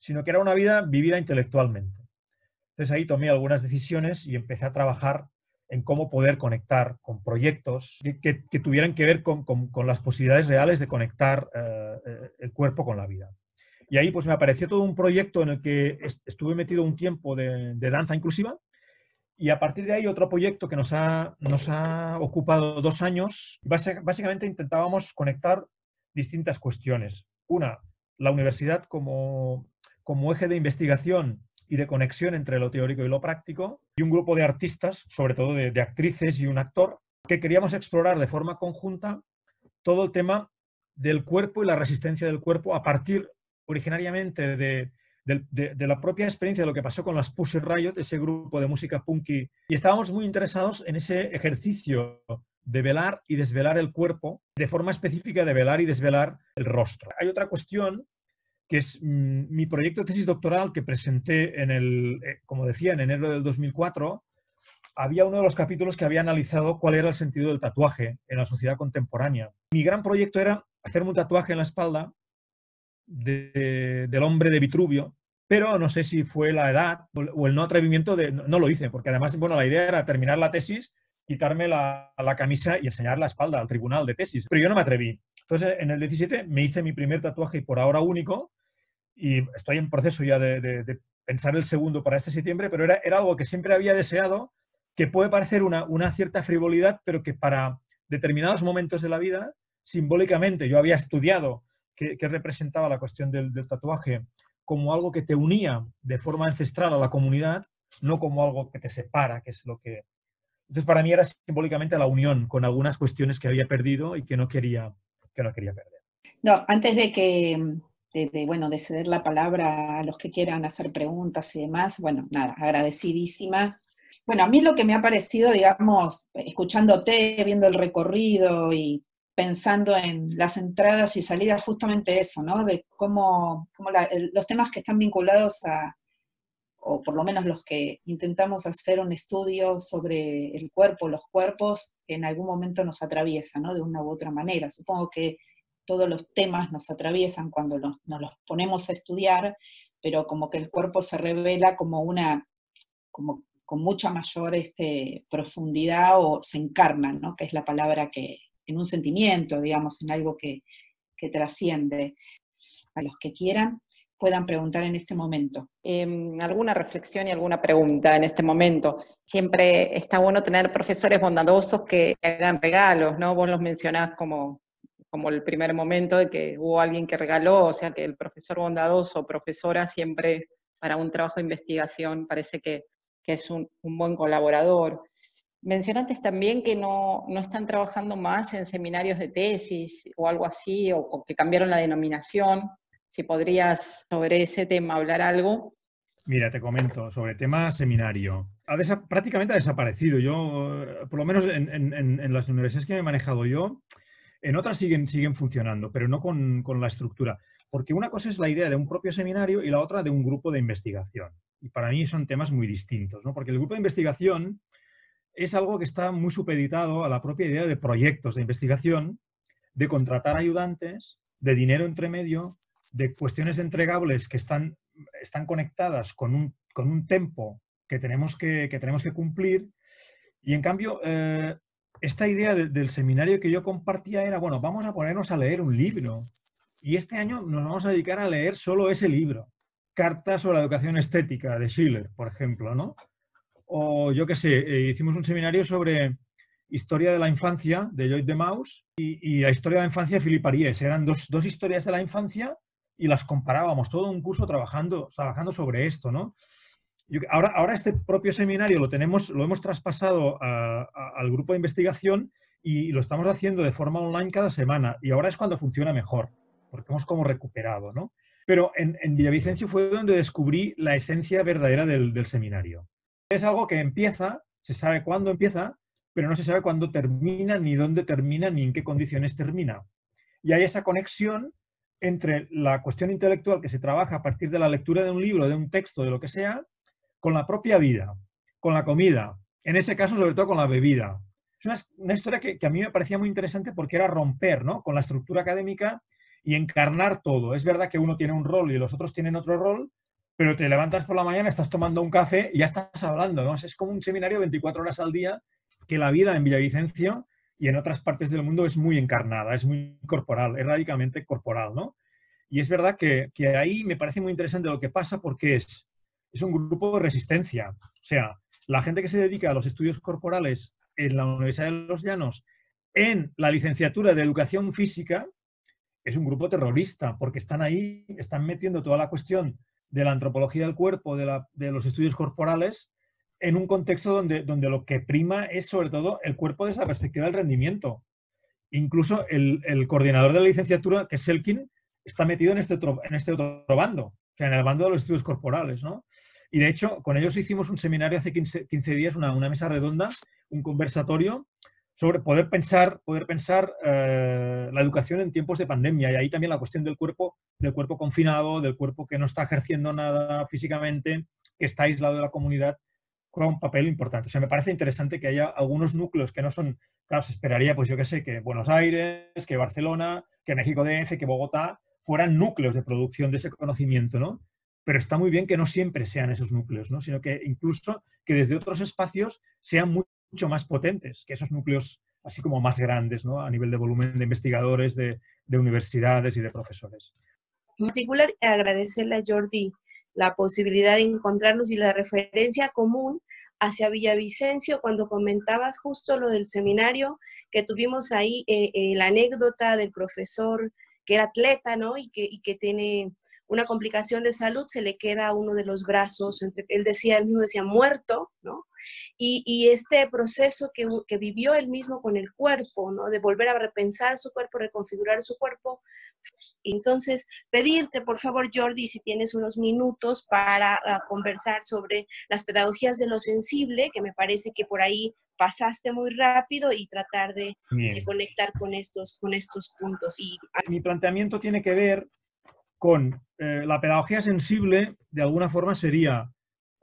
sino que era una vida vivida intelectualmente. Entonces ahí tomé algunas decisiones y empecé a trabajar en cómo poder conectar con proyectos que, tuvieran que ver con, las posibilidades reales de conectar eh, eh, el cuerpo con la vida. Y ahí pues me apareció todo un proyecto en el que estuve metido un tiempo de danza inclusiva, y a partir de ahí otro proyecto que nos ha, nos ha ocupado dos años, básicamente intentábamos conectar distintas cuestiones. Una, la universidad como, como eje de investigación y de conexión entre lo teórico y lo práctico, y un grupo de artistas, sobre todo de, actrices y un actor, que queríamos explorar de forma conjunta todo el tema del cuerpo y la resistencia del cuerpo a partir originariamente de, de, la propia experiencia de lo que pasó con las Pussy Riot, ese grupo de música punky, y estábamos muy interesados en ese ejercicio de velar y desvelar el cuerpo, de forma específica de velar y desvelar el rostro. Hay otra cuestión que es mm, mi proyecto de tesis doctoral que presenté en el, eh, como decía, en enero del 2004, había uno de los capítulos que había analizado cuál era el sentido del tatuaje en la sociedad contemporánea. Mi gran proyecto era hacerme un tatuaje en la espalda del hombre de Vitruvio, pero no sé si fue la edad o el no atrevimiento de... No, lo hice, porque además, bueno, la idea era terminar la tesis, quitarme la, la, camisa y enseñar la espalda al tribunal de tesis, pero yo no me atreví. Entonces, en el 17 me hice mi primer tatuaje y por ahora único, y estoy en proceso ya de, pensar el segundo para este septiembre, pero era, era, algo que siempre había deseado, que puede parecer una, una cierta frivolidad, pero que para determinados momentos de la vida, simbólicamente, yo había estudiado que, representaba la cuestión del, tatuaje como algo que te unía de forma ancestral a la comunidad, no como algo que te separa, que es lo que... Entonces, para mí era simbólicamente la unión con algunas cuestiones que había perdido y que no quería, que no quería perder. No, antes de que, bueno, de ceder la palabra a los que quieran hacer preguntas y demás, bueno, nada, agradecidísima. Bueno, a mí lo que me ha parecido, digamos, escuchándote, viendo el recorrido y pensando en las entradas y salidas, justamente eso, ¿no? De cómo, los temas que están vinculados a, o por lo menos los que intentamos hacer un estudio sobre el cuerpo, los cuerpos, en algún momento nos atraviesan, ¿no? De una u otra manera. Supongo que todos los temas nos atraviesan cuando nos los ponemos a estudiar, pero como que el cuerpo se revela como una, como con mucha mayor este, profundidad o se encarna, ¿no? Que es la palabra que, en un sentimiento, digamos, en algo que, trasciende. A los que quieran puedan preguntar en este momento. Em, alguna reflexión y alguna pregunta en este momento. Siempre está bueno tener profesores bondadosos que hagan regalos, ¿no? Vos los mencionás como, como el primer momento de que hubo alguien que regaló, o sea que el profesor bondadoso o profesora siempre para un trabajo de investigación parece que, es un, buen colaborador. Mencionaste también que no, están trabajando más en seminarios de tesis o algo así, o, que cambiaron la denominación. Si podrías sobre ese tema hablar algo. Mira, te comento sobre tema seminario. Ha prácticamente ha desaparecido. Yo, por lo menos en, las universidades que he manejado yo, en otras siguen, siguen funcionando, pero no con, con, la estructura. Porque una cosa es la idea de un propio seminario y la otra de un grupo de investigación. Y para mí son temas muy distintos, ¿no? Porque el grupo de investigación es algo que está muy supeditado a la propia idea de proyectos de investigación, de contratar ayudantes, de dinero entre medio, de cuestiones entregables que están, están conectadas con un, con un tempo que tenemos que, tenemos que cumplir. Y en cambio, eh, esta idea del seminario que yo compartía era, bueno, vamos a ponernos a leer un libro. Y este año nos vamos a dedicar a leer solo ese libro. Cartas sobre la educación estética de Schiller, por ejemplo, ¿no? O yo qué sé, eh, hicimos un seminario sobre historia de la infancia de Joyce de Maus y, la historia de la infancia de Philippe Ariès. Eran dos, dos, historias de la infancia y las comparábamos, todo un curso trabajando, trabajando sobre esto, ¿no? ahora, ahora este propio seminario lo tenemos, lo hemos traspasado al grupo de investigación y lo estamos haciendo de forma online cada semana y ahora es cuando funciona mejor, porque hemos como recuperado, ¿no? Pero en, en Villavicencio fue donde descubrí la esencia verdadera del, del seminario. Es algo que empieza, se sabe cuándo empieza, pero no se sabe cuándo termina, ni dónde termina, ni en qué condiciones termina. Y hay esa conexión entre la cuestión intelectual que se trabaja a partir de la lectura de un libro, de un texto, de lo que sea, con la propia vida, con la comida, en ese caso sobre todo con la bebida. Es una, historia que, a mí me parecía muy interesante porque era romper ¿no? con la estructura académica y encarnar todo. Es verdad que uno tiene un rol y los otros tienen otro rol, pero te levantas por la mañana, estás tomando un café y ya estás hablando. ¿no? Es como un seminario 24 horas al día que la vida en Villavicencio y en otras partes del mundo es muy encarnada, es muy corporal, es radicalmente corporal, ¿no? Y es verdad que, que ahí me parece muy interesante lo que pasa porque es, es un grupo de resistencia. O sea, la gente que se dedica a los estudios corporales en la Universidad de los Llanos, en la licenciatura de Educación Física, es un grupo terrorista, porque están ahí, están metiendo toda la cuestión de la antropología del cuerpo, de, la, de los estudios corporales, en un contexto donde, donde lo que prima es sobre todo el cuerpo desde la perspectiva del rendimiento. Incluso el, el coordinador de la licenciatura, que es Selkin, está metido en este, otro, en este otro bando, o sea, en el bando de los estudios corporales, ¿no? Y de hecho, con ellos hicimos un seminario hace 15, 15 días, una, una, mesa redonda, un conversatorio sobre poder pensar, poder pensar eh, la educación en tiempos de pandemia. Y ahí también la cuestión del cuerpo, del cuerpo confinado, del cuerpo que no está ejerciendo nada físicamente, que está aislado de la comunidad, juega un papel importante. O sea, me parece interesante que haya algunos núcleos que no son, claro, se esperaría, pues yo qué sé, que Buenos Aires, que Barcelona, que México DF, que Bogotá, fueran núcleos de producción de ese conocimiento, ¿no? Pero está muy bien que no siempre sean esos núcleos, ¿no? Sino que incluso que desde otros espacios sean mucho más potentes que esos núcleos así como más grandes, ¿no? A nivel de volumen de investigadores, de, de universidades y de profesores. En particular, agradecerle a Jordi la posibilidad de encontrarnos y la referencia común hacia Villavicencio cuando comentabas justo lo del seminario que tuvimos ahí, eh, eh, la anécdota del profesor que era atleta, ¿no? Y que, y que tiene una complicación de salud, se le queda uno de los brazos, él decía, él mismo decía, muerto, ¿no? Y, y este proceso que, que, vivió él mismo con el cuerpo, ¿no? De volver a repensar su cuerpo, reconfigurar su cuerpo. Entonces, pedirte, por favor, Jordi, si tienes unos minutos para uh, conversar sobre las pedagogías de lo sensible, que me parece que por ahí pasaste muy rápido y tratar de, de conectar con estos, con estos puntos. Y... Mi planteamiento tiene que ver con eh, la pedagogía sensible, de alguna forma sería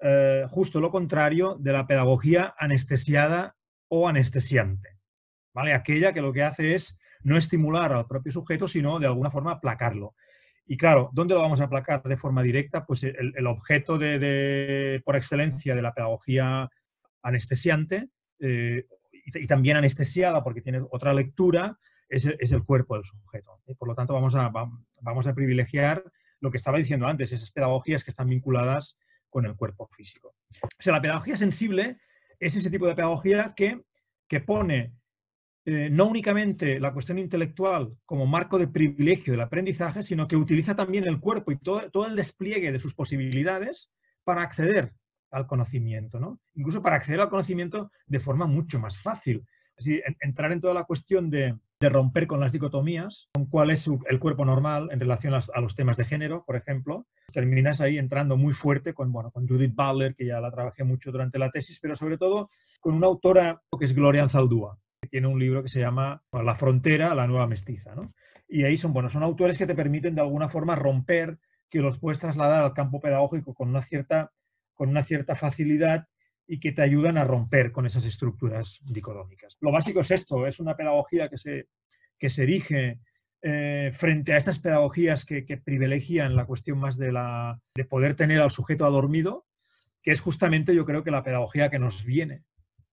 eh, justo lo contrario de la pedagogía anestesiada o anestesiante. ¿vale? Aquella que lo que hace es no estimular al propio sujeto, sino de alguna forma aplacarlo. Y claro, ¿dónde lo vamos a aplacar de forma directa? Pues el, objeto de, por excelencia de la pedagogía anestesiante eh, y, también anestesiada porque tiene otra lectura es, el cuerpo del sujeto. Por lo tanto, vamos a, vamos a privilegiar lo que estaba diciendo antes, esas pedagogías que están vinculadas con el cuerpo físico. O sea, la pedagogía sensible es ese tipo de pedagogía que, que pone eh, no únicamente la cuestión intelectual como marco de privilegio del aprendizaje, sino que utiliza también el cuerpo y todo, todo el despliegue de sus posibilidades para acceder al conocimiento, ¿no? Incluso para acceder al conocimiento de forma mucho más fácil. Así, entrar en toda la cuestión de, de romper con las dicotomías, con cuál es el cuerpo normal en relación a, los temas de género, por ejemplo. Terminas ahí entrando muy fuerte con, bueno, con Judith Butler, que ya la trabajé mucho durante la tesis, pero sobre todo con una autora que es Gloria Anzaldúa, que tiene un libro que se llama La frontera, la nueva mestiza. ¿no? Y ahí son, bueno, son autores que te permiten de alguna forma romper, que los puedes trasladar al campo pedagógico con una cierta, con una cierta facilidad y que te ayudan a romper con esas estructuras dicotómicas. Lo básico es esto, es una pedagogía que se, que se erige eh, frente a estas pedagogías que, privilegian la cuestión más de, la, de poder tener al sujeto adormido, que es justamente yo creo que la pedagogía que nos viene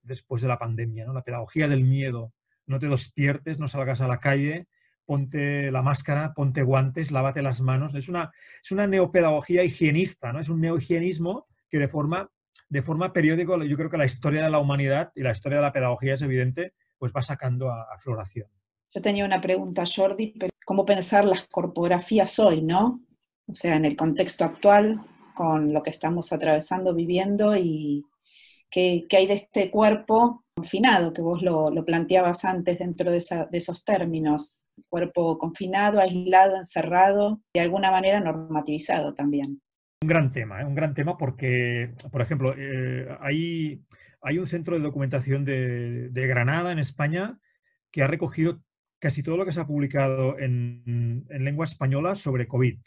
después de la pandemia, ¿no? la pedagogía del miedo. No te despiertes, no salgas a la calle, ponte la máscara, ponte guantes, lávate las manos. Es una, es una neopedagogía higienista, ¿no? es un neohigienismo que de forma, de forma periódica, yo creo que la historia de la humanidad y la historia de la pedagogía es evidente, pues va sacando a, floración. Yo tenía una pregunta, Jordi, ¿cómo pensar las corpografías hoy, no? O sea, en el contexto actual, con lo que estamos atravesando, viviendo y qué, hay de este cuerpo confinado, que vos lo, planteabas antes dentro de, esos términos, cuerpo confinado, aislado, encerrado, de alguna manera normativizado también. Un gran tema, ¿eh? un gran tema porque, por ejemplo, eh, hay, hay, un centro de documentación de, Granada, en España, que ha recogido casi todo lo que se ha publicado en, en lengua española sobre COVID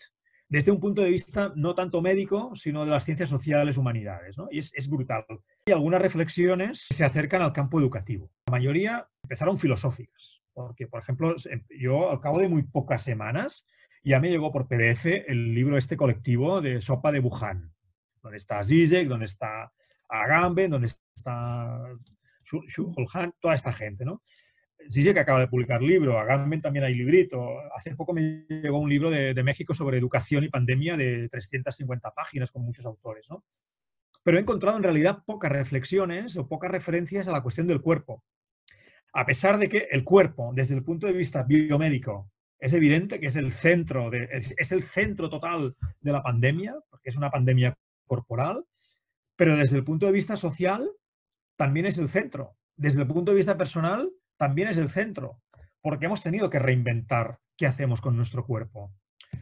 desde un punto de vista no tanto médico, sino de las ciencias sociales, humanidades. ¿no? Y es, es, brutal. Hay algunas reflexiones se acercan al campo educativo. La mayoría empezaron filosóficas, porque, por ejemplo, yo al cabo de muy pocas semanas ya me llegó por PDF el libro este colectivo de Sopa de Wuhan, donde está Zizek, donde está Agamben, donde está Xu Han, toda esta gente, ¿no? que acaba de publicar libro, Agamben también hay librito. Hace poco me llegó un libro de, México sobre educación y pandemia de 350 páginas con muchos autores, ¿no? Pero he encontrado en realidad pocas reflexiones o pocas referencias a la cuestión del cuerpo. A pesar de que el cuerpo, desde el punto de vista biomédico, es evidente que es el centro, de, es el centro total de la pandemia, porque es una pandemia corporal, pero desde el punto de vista social también es el centro. Desde el punto de vista personal también es el centro, porque hemos tenido que reinventar qué hacemos con nuestro cuerpo,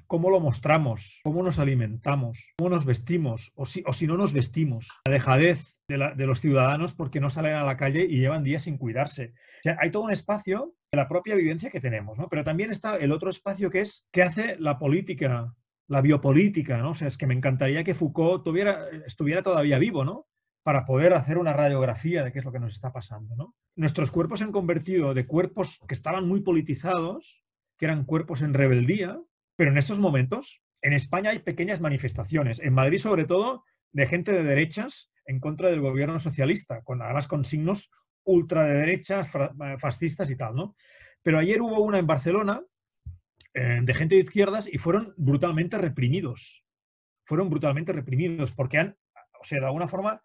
cómo lo mostramos, cómo nos alimentamos, cómo nos vestimos, o si, o si no nos vestimos, la dejadez de, los ciudadanos porque no salen a la calle y llevan días sin cuidarse. hay todo un espacio de la propia vivencia que tenemos, ¿no? Pero también está el otro espacio que es qué hace la política, la biopolítica, ¿no? O sea, es que me encantaría que Foucault tuviera, estuviera todavía vivo, ¿no? para poder hacer una radiografía de qué es lo que nos está pasando. ¿no? Nuestros cuerpos se han convertido de cuerpos que estaban muy politizados, que eran cuerpos en rebeldía, pero en estos momentos en España hay pequeñas manifestaciones, en Madrid sobre todo, de gente de derechas en contra del gobierno socialista, con, además con signos ultra de derechas, fascistas y tal. ¿no? Pero ayer hubo una en Barcelona eh, de gente de izquierdas y fueron brutalmente reprimidos. Fueron brutalmente reprimidos porque han, o sea, de alguna forma,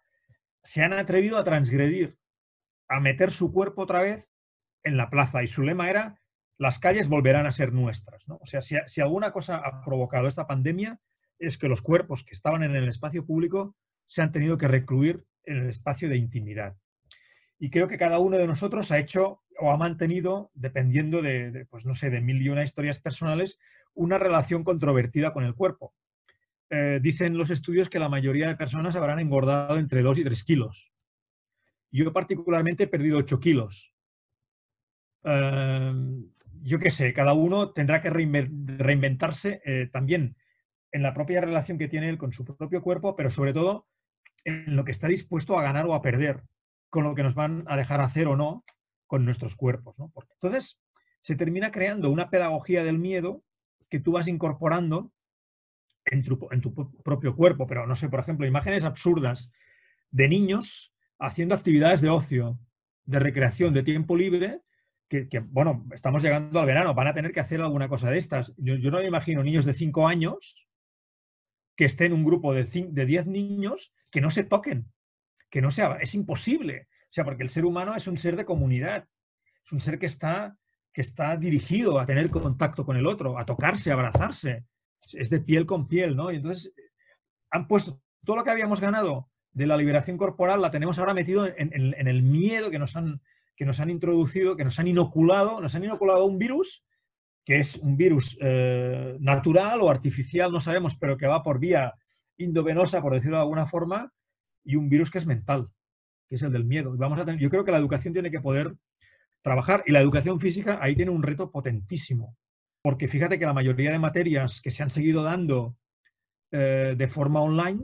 se han atrevido a transgredir, a meter su cuerpo otra vez en la plaza. Y su lema era, las calles volverán a ser nuestras. O sea, si, alguna cosa ha provocado esta pandemia es que los cuerpos que estaban en el espacio público se han tenido que recluir en el espacio de intimidad. Y creo que cada uno de nosotros ha hecho o ha mantenido, dependiendo de, pues no sé, de mil y una historias personales, una relación controvertida con el cuerpo. Eh, dicen los estudios que la mayoría de personas habrán engordado entre 2 y 3 kilos. Yo particularmente he perdido 8 kilos. Em, yo qué sé, cada uno tendrá que reinventarse eh, también en la propia relación que tiene él con su propio cuerpo, pero sobre todo en lo que está dispuesto a ganar o a perder, con lo que nos van a dejar hacer o no con nuestros cuerpos. entonces, se termina creando una pedagogía del miedo que tú vas incorporando en tu, propio cuerpo, pero no sé, por ejemplo, imágenes absurdas de niños haciendo actividades de ocio, de recreación, de tiempo libre, que, bueno, estamos llegando al verano, van a tener que hacer alguna cosa de estas. Yo, no me imagino niños de 5 años que estén en un grupo de 10 niños que no se toquen, que no sea, es imposible. O sea, porque el ser humano es un ser de comunidad, es un ser que está, que está dirigido a tener contacto con el otro, a tocarse, a abrazarse, es de piel con piel, ¿no? Y entonces han puesto todo lo que habíamos ganado de la liberación corporal, la tenemos ahora metido en, el miedo que nos, han, que nos han introducido, que nos han inoculado, nos han inoculado un virus, que es un virus eh, natural o artificial, no sabemos, pero que va por vía indovenosa, por decirlo de alguna forma, y un virus que es mental, que es el del miedo. Vamos a yo creo que la educación tiene que poder trabajar, y la educación física ahí tiene un reto potentísimo, porque fíjate que la mayoría de materias que se han seguido dando eh, de forma online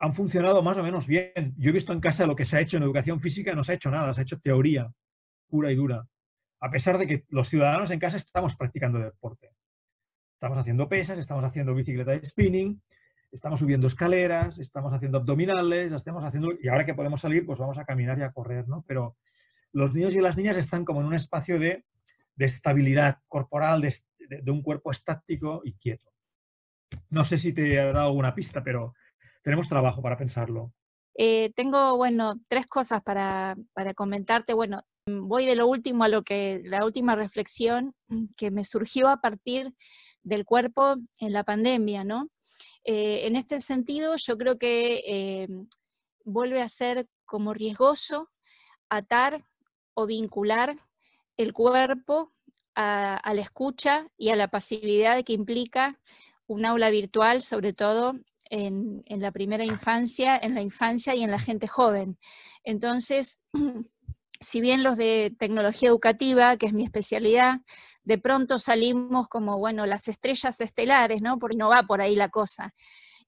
han funcionado más o menos bien. Yo he visto en casa lo que se ha hecho en educación física, no se ha hecho nada, se ha hecho teoría pura y dura. A pesar de que los ciudadanos en casa estamos practicando deporte. Estamos haciendo pesas, estamos haciendo bicicleta de spinning, estamos subiendo escaleras, estamos haciendo abdominales, estamos haciendo... Y ahora que podemos salir, pues vamos a caminar y a correr, ¿no? Pero los niños y las niñas están como en un espacio de, estabilidad corporal, de, un cuerpo estático y quieto. No sé si te ha dado alguna pista, pero tenemos trabajo para pensarlo. Eh, tengo, bueno, tres cosas para, comentarte. Bueno, voy de lo último a lo que, la última reflexión que me surgió a partir del cuerpo en la pandemia, ¿no? Eh, en este sentido, yo creo que eh, vuelve a ser como riesgoso atar o vincular el cuerpo a, la escucha y a la pasividad que implica un aula virtual, sobre todo en, la primera infancia, en la infancia y en la gente joven. Entonces, si bien los de tecnología educativa, que es mi especialidad, de pronto salimos como, bueno, las estrellas estelares, ¿no? Porque no va por ahí la cosa.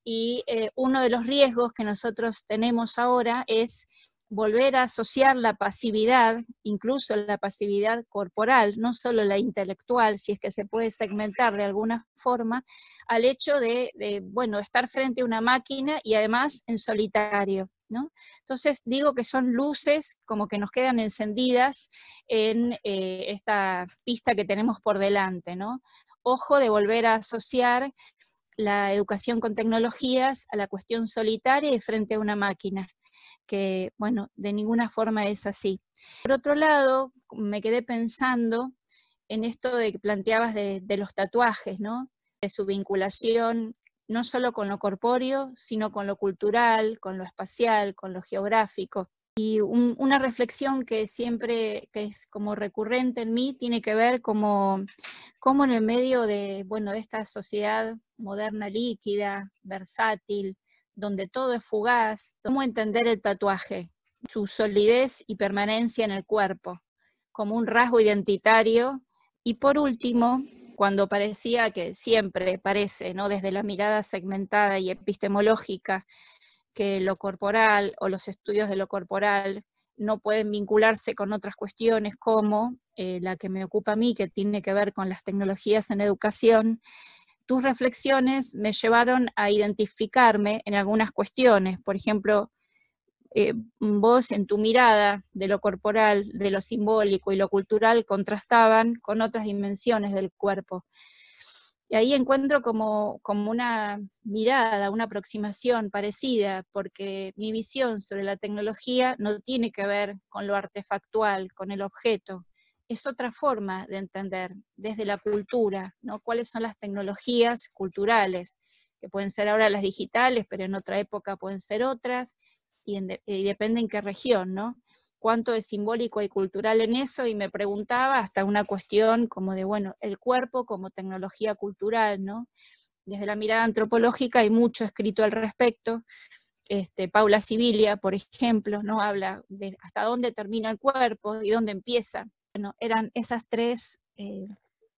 Y eh, uno de los riesgos que nosotros tenemos ahora es volver a asociar la pasividad, incluso la pasividad corporal, no solo la intelectual, si es que se puede segmentar de alguna forma, al hecho de, bueno, estar frente a una máquina y además en solitario. Entonces digo que son luces como que nos quedan encendidas en eh, esta pista que tenemos por delante, ¿no? Ojo de volver a asociar la educación con tecnologías a la cuestión solitaria y frente a una máquina que, bueno, de ninguna forma es así. Por otro lado, me quedé pensando en esto de que planteabas de, los tatuajes, ¿no? De su vinculación no solo con lo corpóreo, sino con lo cultural, con lo espacial, con lo geográfico. Y una reflexión que siempre, que es como recurrente en mí, tiene que ver como, como en el medio de, bueno, esta sociedad moderna líquida, versátil, donde todo es fugaz, cómo entender el tatuaje, su solidez y permanencia en el cuerpo, como un rasgo identitario. Y por último, cuando parecía que siempre parece, ¿no? desde la mirada segmentada y epistemológica, que lo corporal o los estudios de lo corporal no pueden vincularse con otras cuestiones como eh, la que me ocupa a mí, que tiene que ver con las tecnologías en educación, tus reflexiones me llevaron a identificarme en algunas cuestiones. Por ejemplo, eh, vos en tu mirada de lo corporal, de lo simbólico y lo cultural contrastaban con otras dimensiones del cuerpo. Y ahí encuentro como, como una mirada, una aproximación parecida, porque mi visión sobre la tecnología no tiene que ver con lo artefactual, con el objeto, es otra forma de entender desde la cultura, ¿no? ¿Cuáles son las tecnologías culturales? Que pueden ser ahora las digitales, pero en otra época pueden ser otras, y, depende en qué región, ¿no? Cuánto es simbólico y cultural en eso, y me preguntaba hasta una cuestión como de, bueno, el cuerpo como tecnología cultural, ¿no? Desde la mirada antropológica hay mucho escrito al respecto. Este, Paula Sibilia, por ejemplo, ¿no? habla de hasta dónde termina el cuerpo y dónde empieza. Bueno, eran esas tres eh,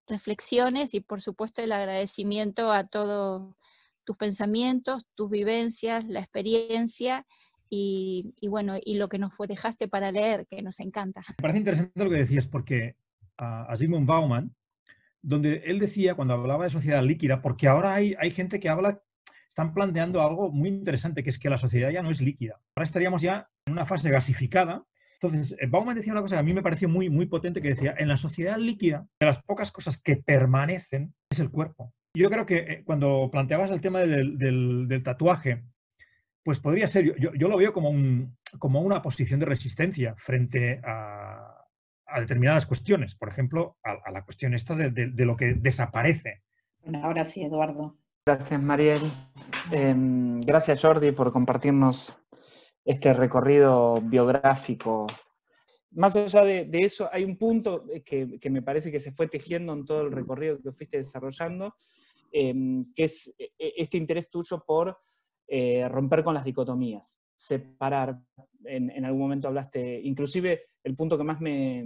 reflexiones y por supuesto el agradecimiento a todos tus pensamientos, tus vivencias, la experiencia y, bueno, y lo que nos fue, dejaste para leer, que nos encanta. Me parece interesante lo que decías, porque a, Sigmund Bauman, donde él decía, cuando hablaba de sociedad líquida, porque ahora hay, hay gente que habla, están planteando algo muy interesante, que es que la sociedad ya no es líquida. Ahora estaríamos ya en una fase gasificada. Entonces, eh, Bauman decía una cosa que a mí me pareció muy, muy potente, que decía, en la sociedad líquida, de las pocas cosas que permanecen es el cuerpo. Yo creo que eh, cuando planteabas el tema del, del, del tatuaje, pues podría ser, yo, yo lo veo como, un, como una posición de resistencia frente a, determinadas cuestiones, por ejemplo, a, la cuestión esta de, lo que desaparece. Bueno, ahora sí, Eduardo. Gracias, Mariel. Em, gracias, Jordi, por compartirnos este recorrido biográfico. Más allá de, eso, hay un punto que, que, me parece que se fue tejiendo en todo el recorrido que fuiste desarrollando, em, que es e, e, este interés tuyo por eh, romper con las dicotomías, separar. En, algún momento hablaste, inclusive el punto que más me,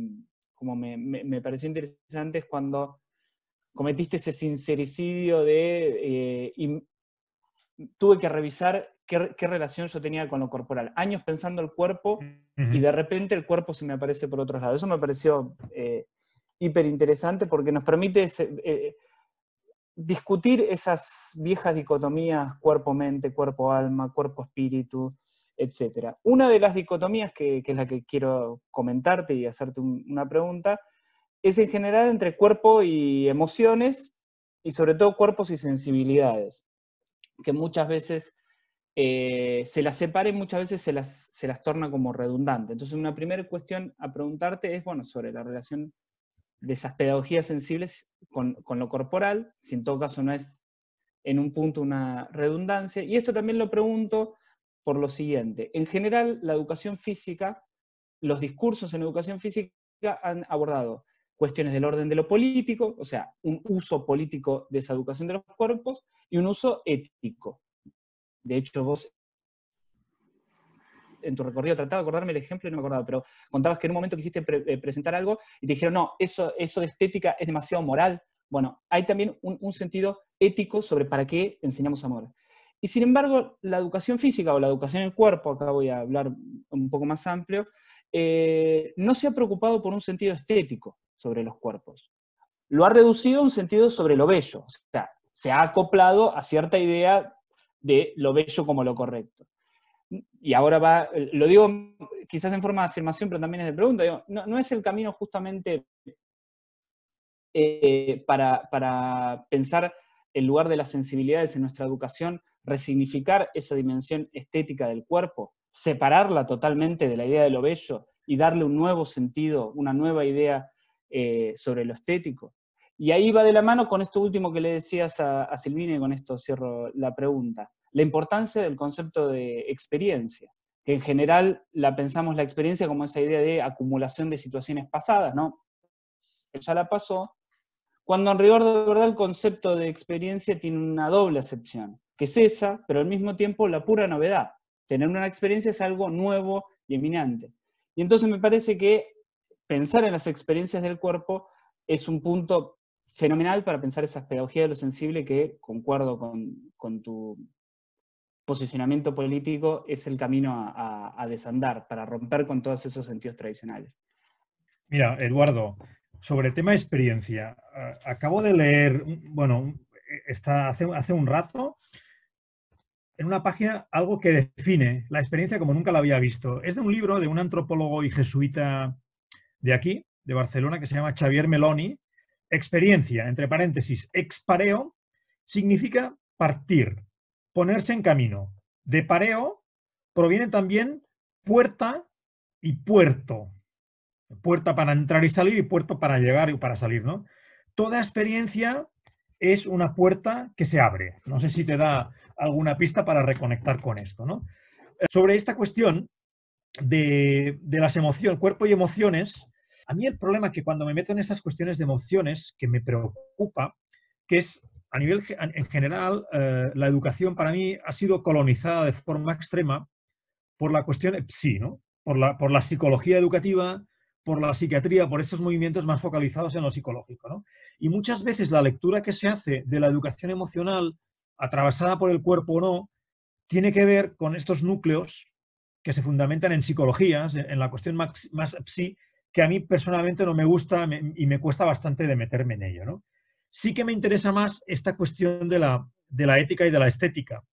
como me, pareció interesante es cuando cometiste ese sincericidio de eh, tuve que revisar qué, relación yo tenía con lo corporal. Años pensando el cuerpo y de repente el cuerpo se me aparece por otros lados. Eso me pareció eh, hiper interesante porque nos permite eh, discutir esas viejas dicotomías cuerpo-mente, cuerpo-alma, cuerpo-espíritu, etc. Una de las dicotomías que, es la que quiero comentarte y hacerte una pregunta es en general entre cuerpo y emociones y sobre todo cuerpos y sensibilidades, que muchas veces eh, se las separa y muchas veces se las, se las torna como redundante. Entonces una primera cuestión a preguntarte es, bueno, sobre la relación de esas pedagogías sensibles con, lo corporal, si en todo caso no es en un punto una redundancia. Y esto también lo pregunto por lo siguiente. En general, la educación física, los discursos en educación física han abordado cuestiones del orden de lo político, o sea, un uso político de esa educación de los cuerpos, y un uso ético. De hecho, vos en tu recorrido, trataba de acordarme el ejemplo y no me acordaba, pero contabas que en un momento quisiste eh, presentar algo y te dijeron, no, eso, eso de estética es demasiado moral. Bueno, hay también un, sentido ético sobre para qué enseñamos amor. Y sin embargo, la educación física o la educación en cuerpo, acá voy a hablar un poco más amplio, eh, no se ha preocupado por un sentido estético sobre los cuerpos. Lo ha reducido a un sentido sobre lo bello, o sea, se ha acoplado a cierta idea de lo bello como lo correcto y ahora va, lo digo quizás en forma de afirmación, pero también es de pregunta, no, es el camino justamente eh, para, pensar el lugar de las sensibilidades en nuestra educación, resignificar esa dimensión estética del cuerpo, separarla totalmente de la idea de lo bello y darle un nuevo sentido, una nueva idea eh, sobre lo estético. Y ahí va de la mano con esto último que le decías a, a Silvina y con esto cierro la pregunta la importancia del concepto de experiencia, que en general la pensamos la experiencia como esa idea de acumulación de situaciones pasadas, ¿no? Ya la pasó, cuando en rigor de verdad el concepto de experiencia tiene una doble acepción, que es esa, pero al mismo tiempo la pura novedad. Tener una experiencia es algo nuevo y eminente. Y entonces me parece que pensar en las experiencias del cuerpo es un punto fenomenal para pensar esa pedagogía de lo sensible que concuerdo con, tu posicionamiento político es el camino a, desandar para romper con todos esos sentidos tradicionales. Mira, Eduardo, sobre el tema experiencia, acabo de leer, bueno, está hace, hace un rato en una página algo que define la experiencia como nunca la había visto. Es de un libro de un antropólogo y jesuita de aquí, de Barcelona, que se llama Xavier Meloni. Experiencia, entre paréntesis, expareo, significa partir, ponerse en camino. De pareo proviene también puerta y puerto. Puerta para entrar y salir y puerto para llegar y para salir, ¿no? Toda experiencia es una puerta que se abre. No sé si te da alguna pista para reconectar con esto, ¿no? Sobre esta cuestión de, de las emociones, cuerpo y emociones, a mí el problema es que cuando me meto en esas cuestiones de emociones, que me preocupa, que es a nivel en general, eh, la educación para mí ha sido colonizada de forma extrema por la cuestión psi, ¿no? por, la, por la psicología educativa, por la psiquiatría, por estos movimientos más focalizados en lo psicológico. ¿no? Y muchas veces la lectura que se hace de la educación emocional, atravesada por el cuerpo o no, tiene que ver con estos núcleos que se fundamentan en psicologías, en, la cuestión más, más, psi, que a mí personalmente no me gusta y me cuesta bastante de meterme en ello. ¿no? sí que me interesa más esta cuestión de la, de la ética y de la estética.